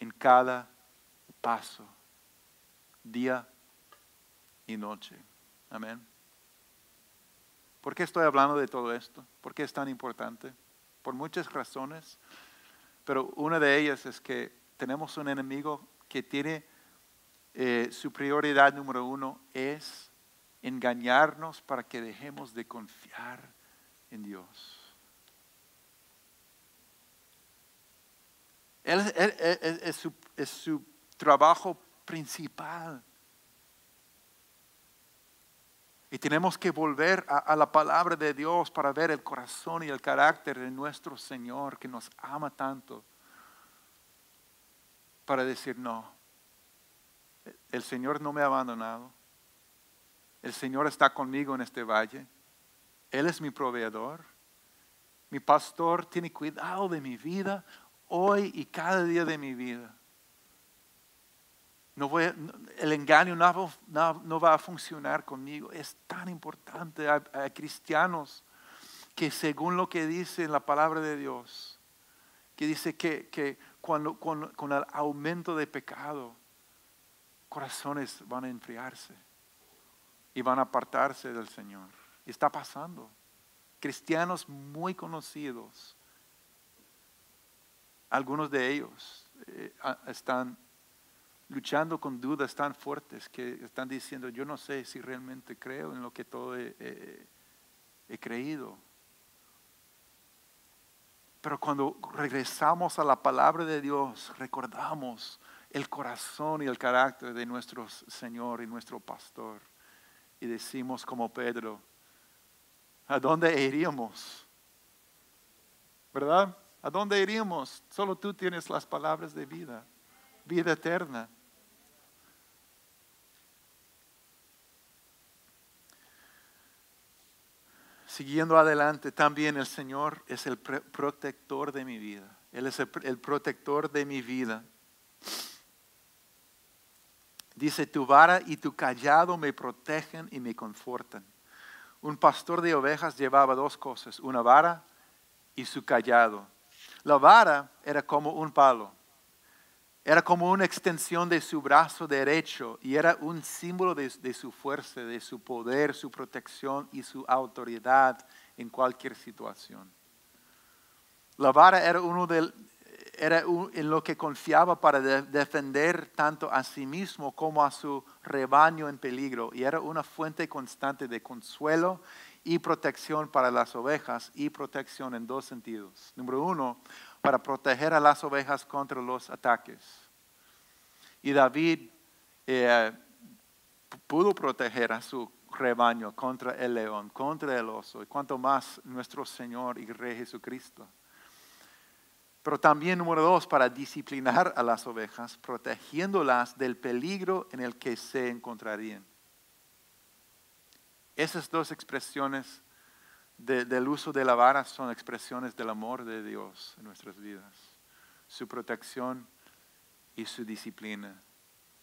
en cada paso, día y noche. Amén. ¿Por qué estoy hablando de todo esto? ¿Por qué es tan importante? Por muchas razones, pero una de ellas es que tenemos un enemigo que tiene eh, su prioridad número uno es engañarnos para que dejemos de confiar en Dios. su, es su trabajo principal y tenemos que volver a, la palabra de Dios para ver el corazón y el carácter de nuestro Señor que nos ama tanto. Para decir, no, el Señor no me ha abandonado. El Señor está conmigo en este valle. Él es mi proveedor. Mi pastor tiene cuidado de mi vida hoy y cada día de mi vida. No el engaño no, va a funcionar conmigo. Es tan importante. Hay, cristianos que según lo que dice la palabra de Dios, que dice que, cuando, con el aumento de pecado, corazones van a enfriarse y van a apartarse del Señor. Y está pasando. Cristianos muy conocidos, algunos de ellos eh, están luchando con dudas tan fuertes que están diciendo, yo no sé si realmente creo en lo que todo he, creído. Pero cuando regresamos a la palabra de Dios, recordamos el corazón y el carácter de nuestro Señor y nuestro pastor. Y decimos como Pedro, ¿a dónde iríamos? ¿Verdad? ¿A dónde iríamos? Solo tú tienes las palabras de vida, vida eterna. Siguiendo adelante, también el Señor es el protector de mi vida. Él es el, protector de mi vida. Dice, tu vara y tu callado me protegen y me confortan. Un pastor de ovejas llevaba dos cosas, una vara y su callado. La vara era como un palo. Era como una extensión de su brazo derecho y era un símbolo de, su fuerza, de su poder, su protección y su autoridad en cualquier situación. La vara era uno del, era en lo que confiaba para defender tanto a sí mismo como a su rebaño en peligro y era una fuente constante de consuelo y protección para las ovejas y protección en dos sentidos. Número uno, para proteger a las ovejas contra los ataques. Y David eh, pudo proteger a su rebaño contra el león, contra el oso, y cuanto más nuestro Señor y Rey Jesucristo. Pero también, número dos, para disciplinar a las ovejas, protegiéndolas del peligro en el que se encontrarían. Esas dos expresiones del uso de la vara son expresiones del amor de Dios en nuestras vidas. Su protección y su disciplina.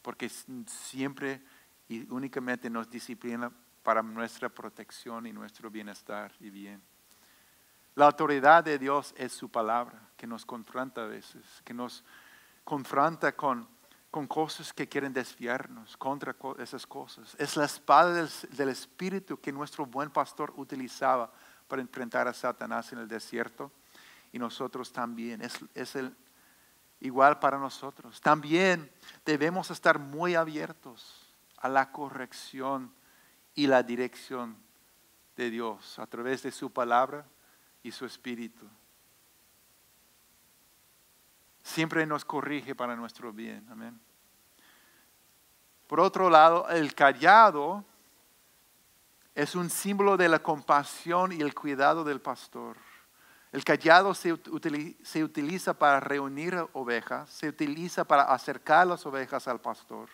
Porque siempre y únicamente nos disciplina para nuestra protección y nuestro bienestar y bien. La autoridad de Dios es su palabra, que nos confronta a veces, que nos confronta con, con cosas que quieren desviarnos contra esas cosas. Es la espada del, del Espíritu que nuestro buen pastor utilizaba para enfrentar a Satanás en el desierto y nosotros también. Es, el, igual para nosotros. También debemos estar muy abiertos a la corrección y la dirección de Dios a través de su palabra y su espíritu. Siempre nos corrige para nuestro bien. Amén. Por otro lado, el callado es un símbolo de la compasión y el cuidado del pastor. El callado se, utiliza para reunir ovejas, se utiliza para acercar las ovejas al pastor.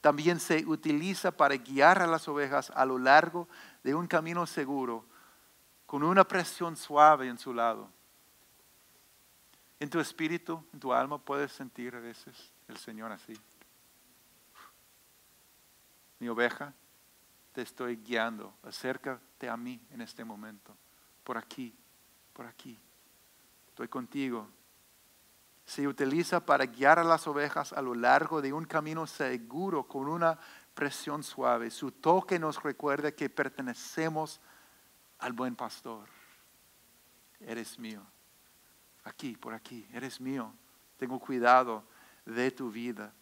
También se utiliza para guiar a las ovejas a lo largo de un camino seguro, con una presión suave en su lado. En tu espíritu, en tu alma, puedes sentir a veces el Señor así. Mi oveja, te estoy guiando. Acércate a mí en este momento. Por aquí, por aquí. Estoy contigo. Se utiliza para guiar a las ovejas a lo largo de un camino seguro con una presión suave. Su toque nos recuerda que pertenecemos al buen pastor. Eres mío. Aquí, por aquí. Eres mío. Tengo cuidado de tu vida.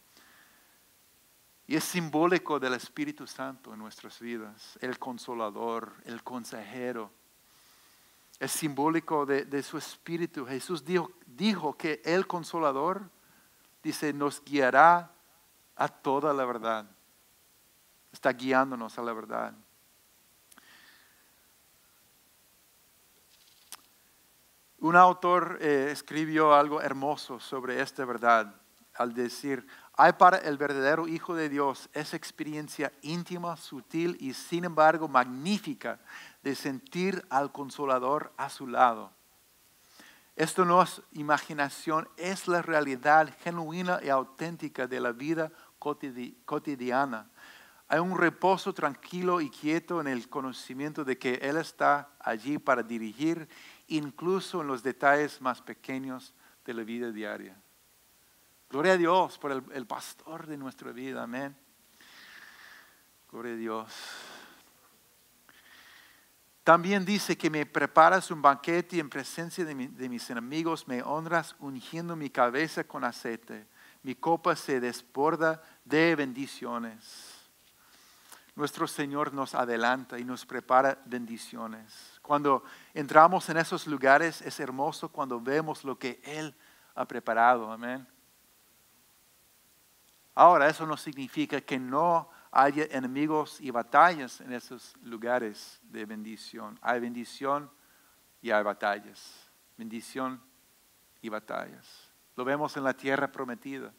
Y es simbólico del Espíritu Santo en nuestras vidas, el consolador, el consejero. Es simbólico de, su Espíritu. Jesús dijo, dijo que el consolador, dice, nos guiará a toda la verdad. Está guiándonos a la verdad. Un autor eh, escribió algo hermoso sobre esta verdad al decir, hay para el verdadero Hijo de Dios esa experiencia íntima, sutil y sin embargo magnífica de sentir al Consolador a su lado. Esto no es imaginación, es la realidad genuina y auténtica de la vida cotidiana. Hay un reposo tranquilo y quieto en el conocimiento de que Él está allí para dirigir, incluso en los detalles más pequeños de la vida diaria. Gloria a Dios por el, pastor de nuestra vida, amén. Gloria a Dios. También dice que me preparas un banquete en presencia de, mis enemigos, me honras ungiendo mi cabeza con aceite, mi copa se desborda de bendiciones. Nuestro Señor nos adelanta y nos prepara bendiciones. Cuando entramos en esos lugares es hermoso cuando vemos lo que Él ha preparado, amén. Ahora, eso no significa que no haya enemigos y batallas en esos lugares de bendición. Hay bendición y hay batallas. Bendición y batallas. Lo vemos en la tierra prometida.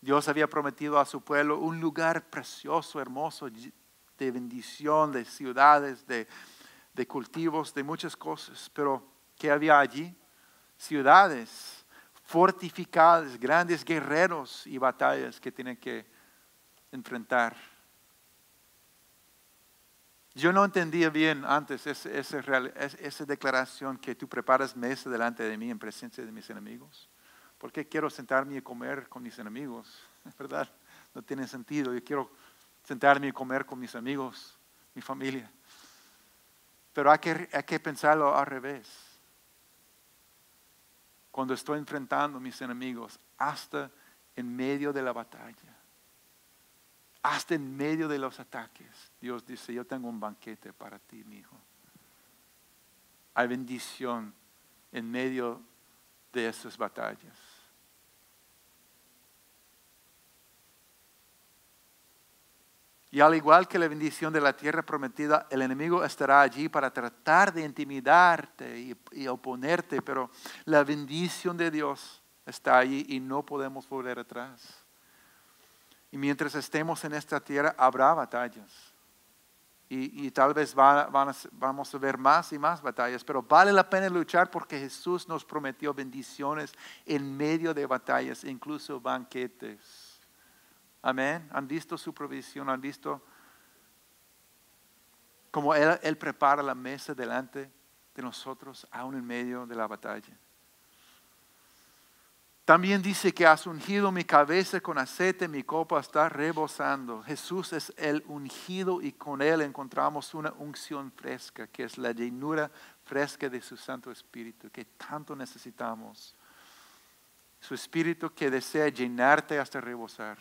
Dios había prometido a su pueblo un lugar precioso, hermoso, de bendición, de ciudades, de, de cultivos, de muchas cosas. Pero, ¿qué había allí? Ciudades fortificadas, grandes guerreros y batallas que tienen que enfrentar. Yo no entendía bien antes esa, esa, declaración que tú preparas mesa delante de mí en presencia de mis enemigos. ¿Por qué quiero sentarme y comer con mis enemigos? ¿Verdad? No tiene sentido. Yo quiero sentarme y comer con mis amigos, mi familia. Pero hay que, hay que pensarlo al revés. Cuando estoy enfrentando a mis enemigos, hasta en medio de la batalla, hasta en medio de los ataques, Dios dice, yo tengo un banquete para ti, mi hijo. Hay bendición en medio de esas batallas. Y al igual que la bendición de la tierra prometida, el enemigo estará allí para tratar de intimidarte y, oponerte, pero la bendición de Dios está allí y no podemos volver atrás. Y mientras estemos en esta tierra, habrá batallas. Y, tal vez vamos a ver más y más batallas, pero vale la pena luchar porque Jesús nos prometió bendiciones en medio de batallas, incluso banquetes. Amén. ¿Han visto su provisión? ¿Han visto cómo él, prepara la mesa delante de nosotros, aún en medio de la batalla? También dice que has ungido mi cabeza con aceite, mi copa está rebosando. Jesús es el ungido y con él encontramos una unción fresca, que es la llenura fresca de su Santo Espíritu, que tanto necesitamos. Su Espíritu que desea llenarte hasta rebosar.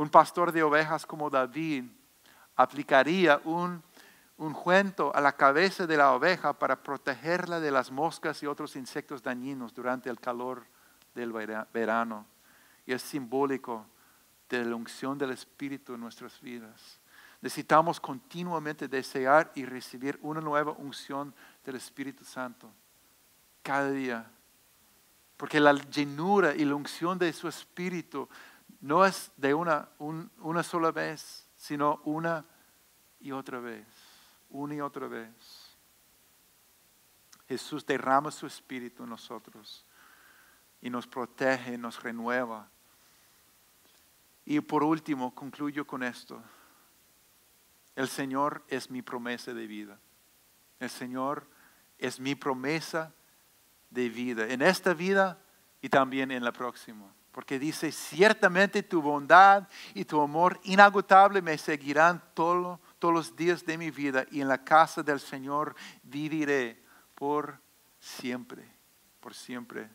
Un pastor de ovejas como David aplicaría un ungüento a la cabeza de la oveja para protegerla de las moscas y otros insectos dañinos durante el calor del verano. Y es simbólico de la unción del Espíritu en nuestras vidas. Necesitamos continuamente desear y recibir una nueva unción del Espíritu Santo cada día. Porque la llenura y la unción de su Espíritu no es de una, una sola vez, sino una y otra vez, una y otra vez. Jesús derrama su espíritu en nosotros y nos protege, nos renueva. Y por último, concluyo con esto. El Señor es mi promesa de vida. El Señor es mi promesa de vida. En esta vida y también en la próxima. Porque dice, ciertamente tu bondad y tu amor inagotable me seguirán todos los días de mi vida y en la casa del Señor viviré por siempre, por siempre.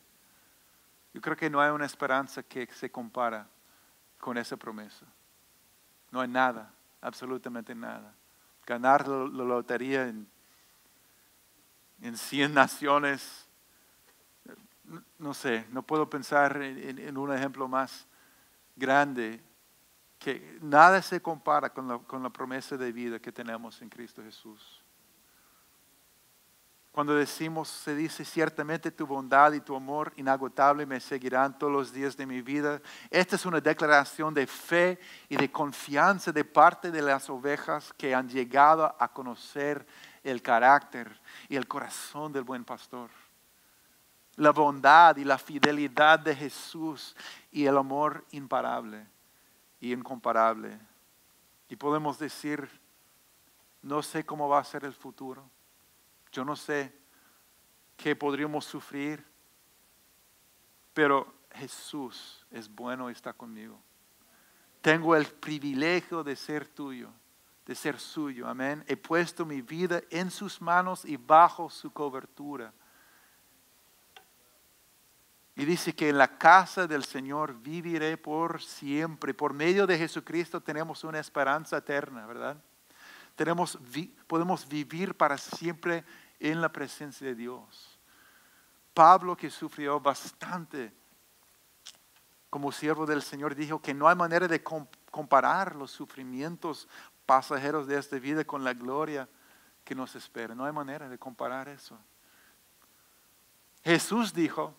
Yo creo que no hay una esperanza que se compara con esa promesa. No hay nada, absolutamente nada. Ganar la, lotería en, en 100 naciones no sé, no puedo pensar en, un ejemplo más grande que nada se compara con la, promesa de vida que tenemos en Cristo Jesús. Cuando decimos, se dice ciertamente tu bondad y tu amor inagotable me seguirán todos los días de mi vida. Esta es una declaración de fe y de confianza de parte de las ovejas que han llegado a conocer el carácter y el corazón del buen pastor la bondad y la fidelidad de Jesús y el amor imparable y incomparable. Y podemos decir, no sé cómo va a ser el futuro, yo no sé qué podríamos sufrir, pero Jesús es bueno y está conmigo. Tengo el privilegio de ser tuyo, de ser suyo, amén. He puesto mi vida en sus manos y bajo su cobertura. Y dice que en la casa del Señor viviré por siempre. Por medio de Jesucristo tenemos una esperanza eterna, ¿verdad? Tenemos, podemos vivir para siempre en la presencia de Dios. Pablo que sufrió bastante como siervo del Señor dijo que no hay manera de comparar los sufrimientos pasajeros de esta vida con la gloria que nos espera. No hay manera de comparar eso. Jesús dijo,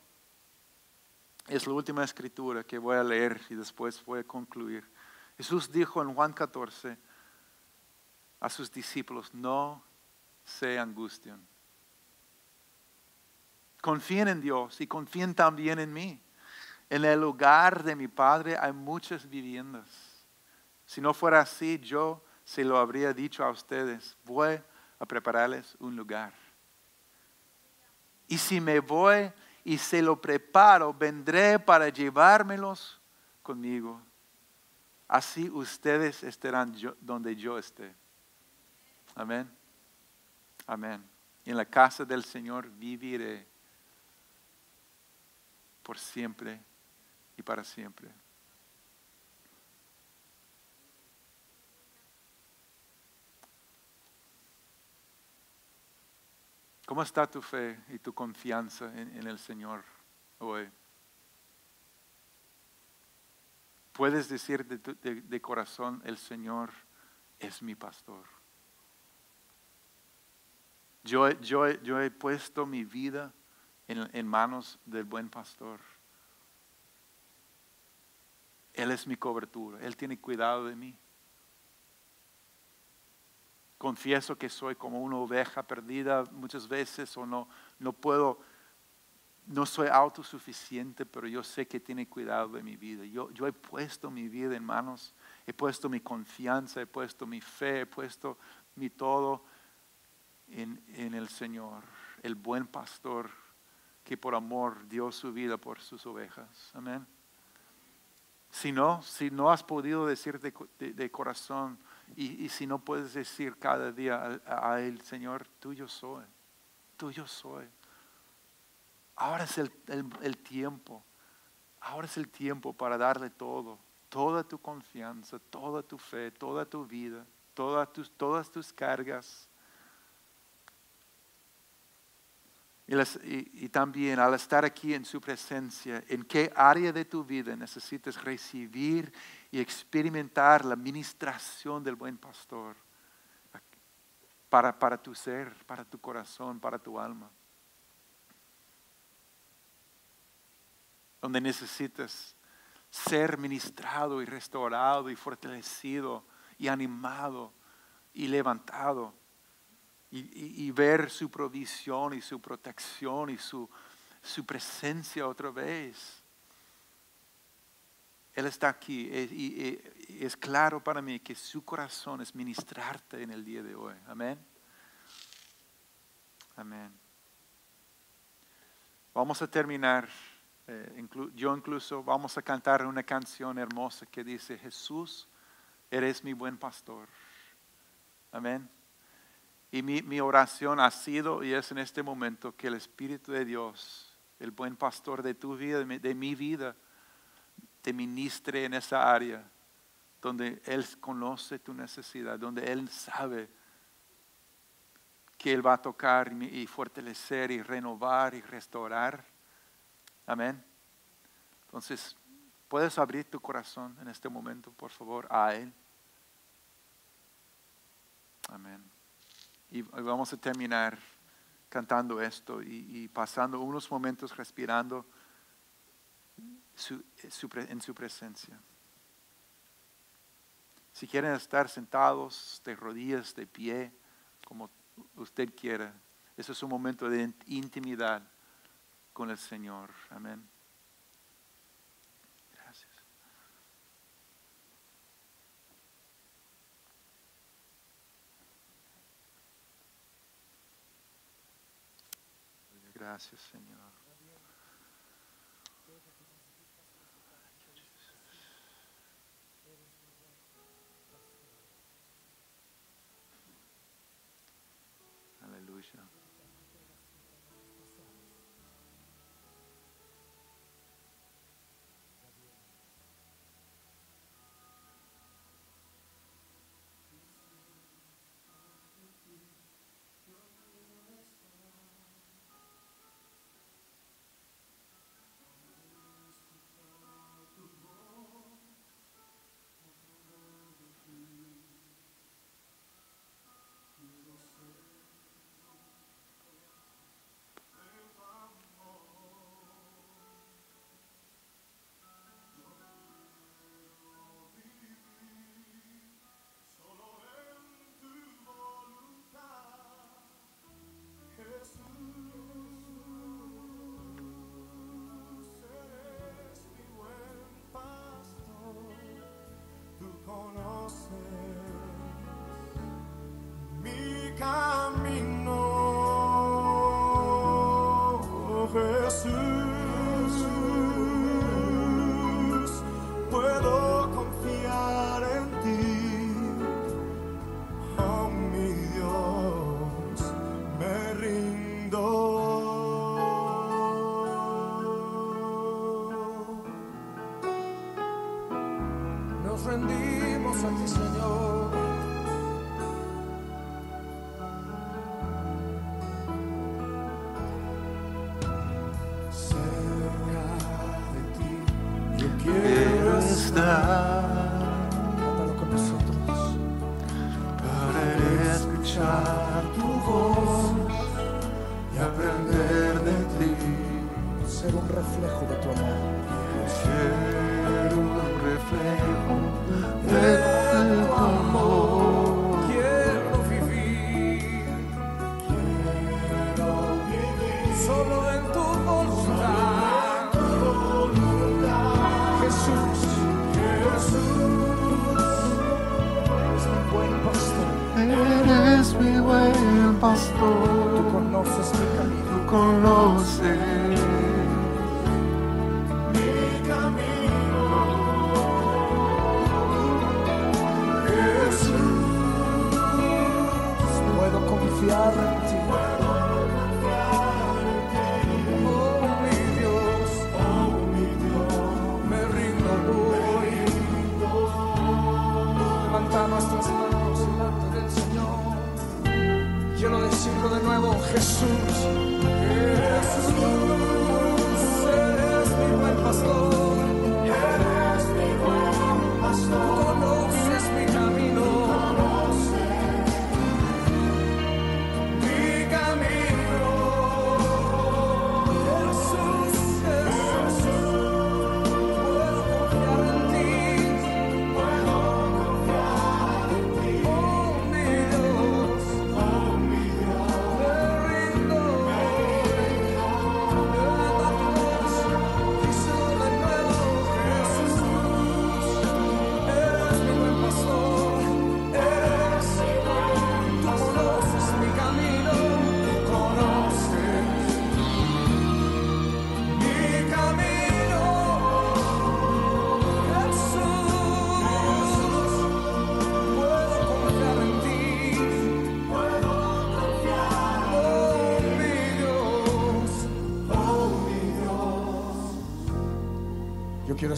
es la última escritura que voy a leer y después voy a concluir. Jesús dijo en Juan 14 a sus discípulos, no se angustien. Confíen en Dios y confíen también en mí. En el lugar de mi Padre hay muchas viviendas. Si no fuera así, yo se lo habría dicho a ustedes, voy a prepararles un lugar. Y si me voy y se lo preparo, vendré para llevármelos conmigo. Así ustedes estarán donde yo esté. Amén. Amén. En la casa del Señor viviré por siempre y para siempre. ¿Cómo está tu fe y tu confianza en, el Señor hoy? Puedes decir de, corazón, el Señor es mi pastor. Yo, yo, yo he puesto mi vida en, en manos del buen pastor. Él es mi cobertura, Él tiene cuidado de mí. Confieso que soy como una oveja perdida muchas veces o no, no puedo, no soy autosuficiente, pero yo sé que tiene cuidado de mi vida. Yo, yo he puesto mi vida en manos, he puesto mi confianza, he puesto mi fe, he puesto mi todo en, en el Señor, el buen pastor que por amor dio su vida por sus ovejas. Amén. Si no, si no has podido decir de corazón, y, si no puedes decir cada día a, Él, Señor, tuyo soy, tuyo soy. Ahora es el, el, tiempo, ahora es el tiempo para darle todo, toda tu confianza, toda tu fe, toda tu vida, tus, todas tus cargas. Y, también al estar aquí en su presencia, en qué área de tu vida necesitas recibir y experimentar la ministración del buen pastor para, para tu ser, para tu corazón, para tu alma. Donde necesitas ser ministrado y restaurado y fortalecido y animado y levantado y, ver su provisión y su protección y su, su presencia otra vez. Él está aquí y, es claro para mí que su corazón es ministrarte en el día de hoy. Amén. Amén. Vamos a terminar, eh, yo incluso vamos a cantar una canción hermosa que dice, Jesús, eres mi buen pastor. Amén. Y mi, mi oración ha sido y es en este momento que el Espíritu de Dios, el buen pastor de tu vida, de mi vida, te ministre en esa área donde Él conoce tu necesidad, donde Él sabe que Él va a tocar y fortalecer y renovar y restaurar. Amén. Entonces, puedes abrir tu corazón en este momento, por favor, a Él. Amén. Y vamos a terminar cantando esto y, pasando unos momentos respirando en su presencia. Si quieren estar sentados de rodillas, de pie, como usted quiera, ese es un momento de intimidad con el Señor. Amén. Gracias. Gracias, Señor.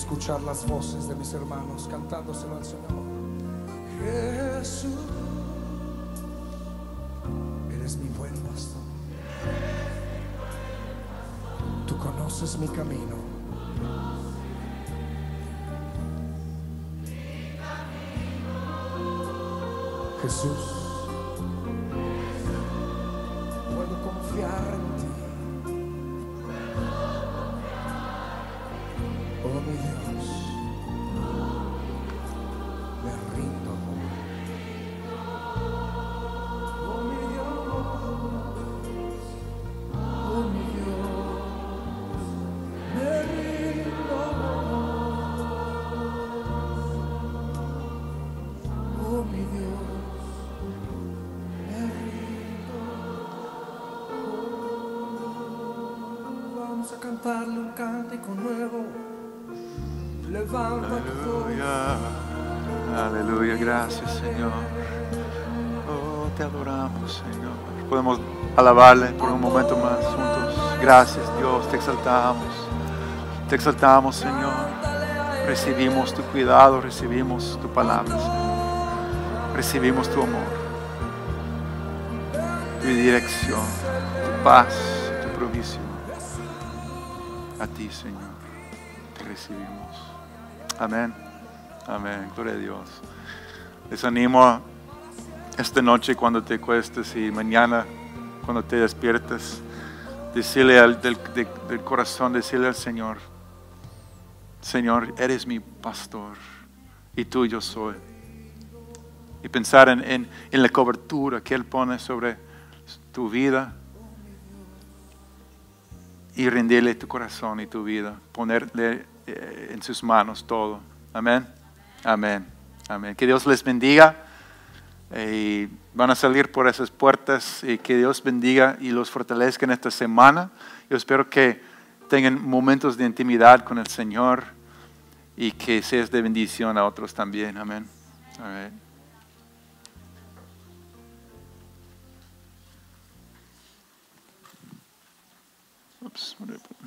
Escuchar las voces de mis hermanos cantándoselo al Señor. Jesús, eres mi buen pastor. Tú conoces mi camino. Jesús, cantarle un cántico nuevo. Levanta. Aleluya. Aleluya, gracias Señor. Oh, te adoramos Señor. Podemos alabarle por un momento más juntos. Gracias Dios, te exaltamos. Te exaltamos Señor. Recibimos tu cuidado, recibimos tu palabra. Recibimos tu amor, tu dirección, tu paz. A ti Señor, te recibimos. Amén. Amén. Gloria a Dios. Les animo esta noche cuando te cuestes y mañana cuando te despiertes, decirle al, del, de- del corazón, decirle al Señor, Señor, eres mi pastor y tú yo soy. Y pensar en, en- en la cobertura que Él pone sobre tu vida y rendirle tu corazón y tu vida, ponerle eh, en sus manos todo. Amén. Amén. Amén. Que Dios les bendiga. eh, Y van a salir por esas puertas y que Dios bendiga y los fortalezca en esta semana. Yo espero que tengan momentos de intimidad con el Señor y que seas de bendición a otros también. Amén. All Oops, what did I put?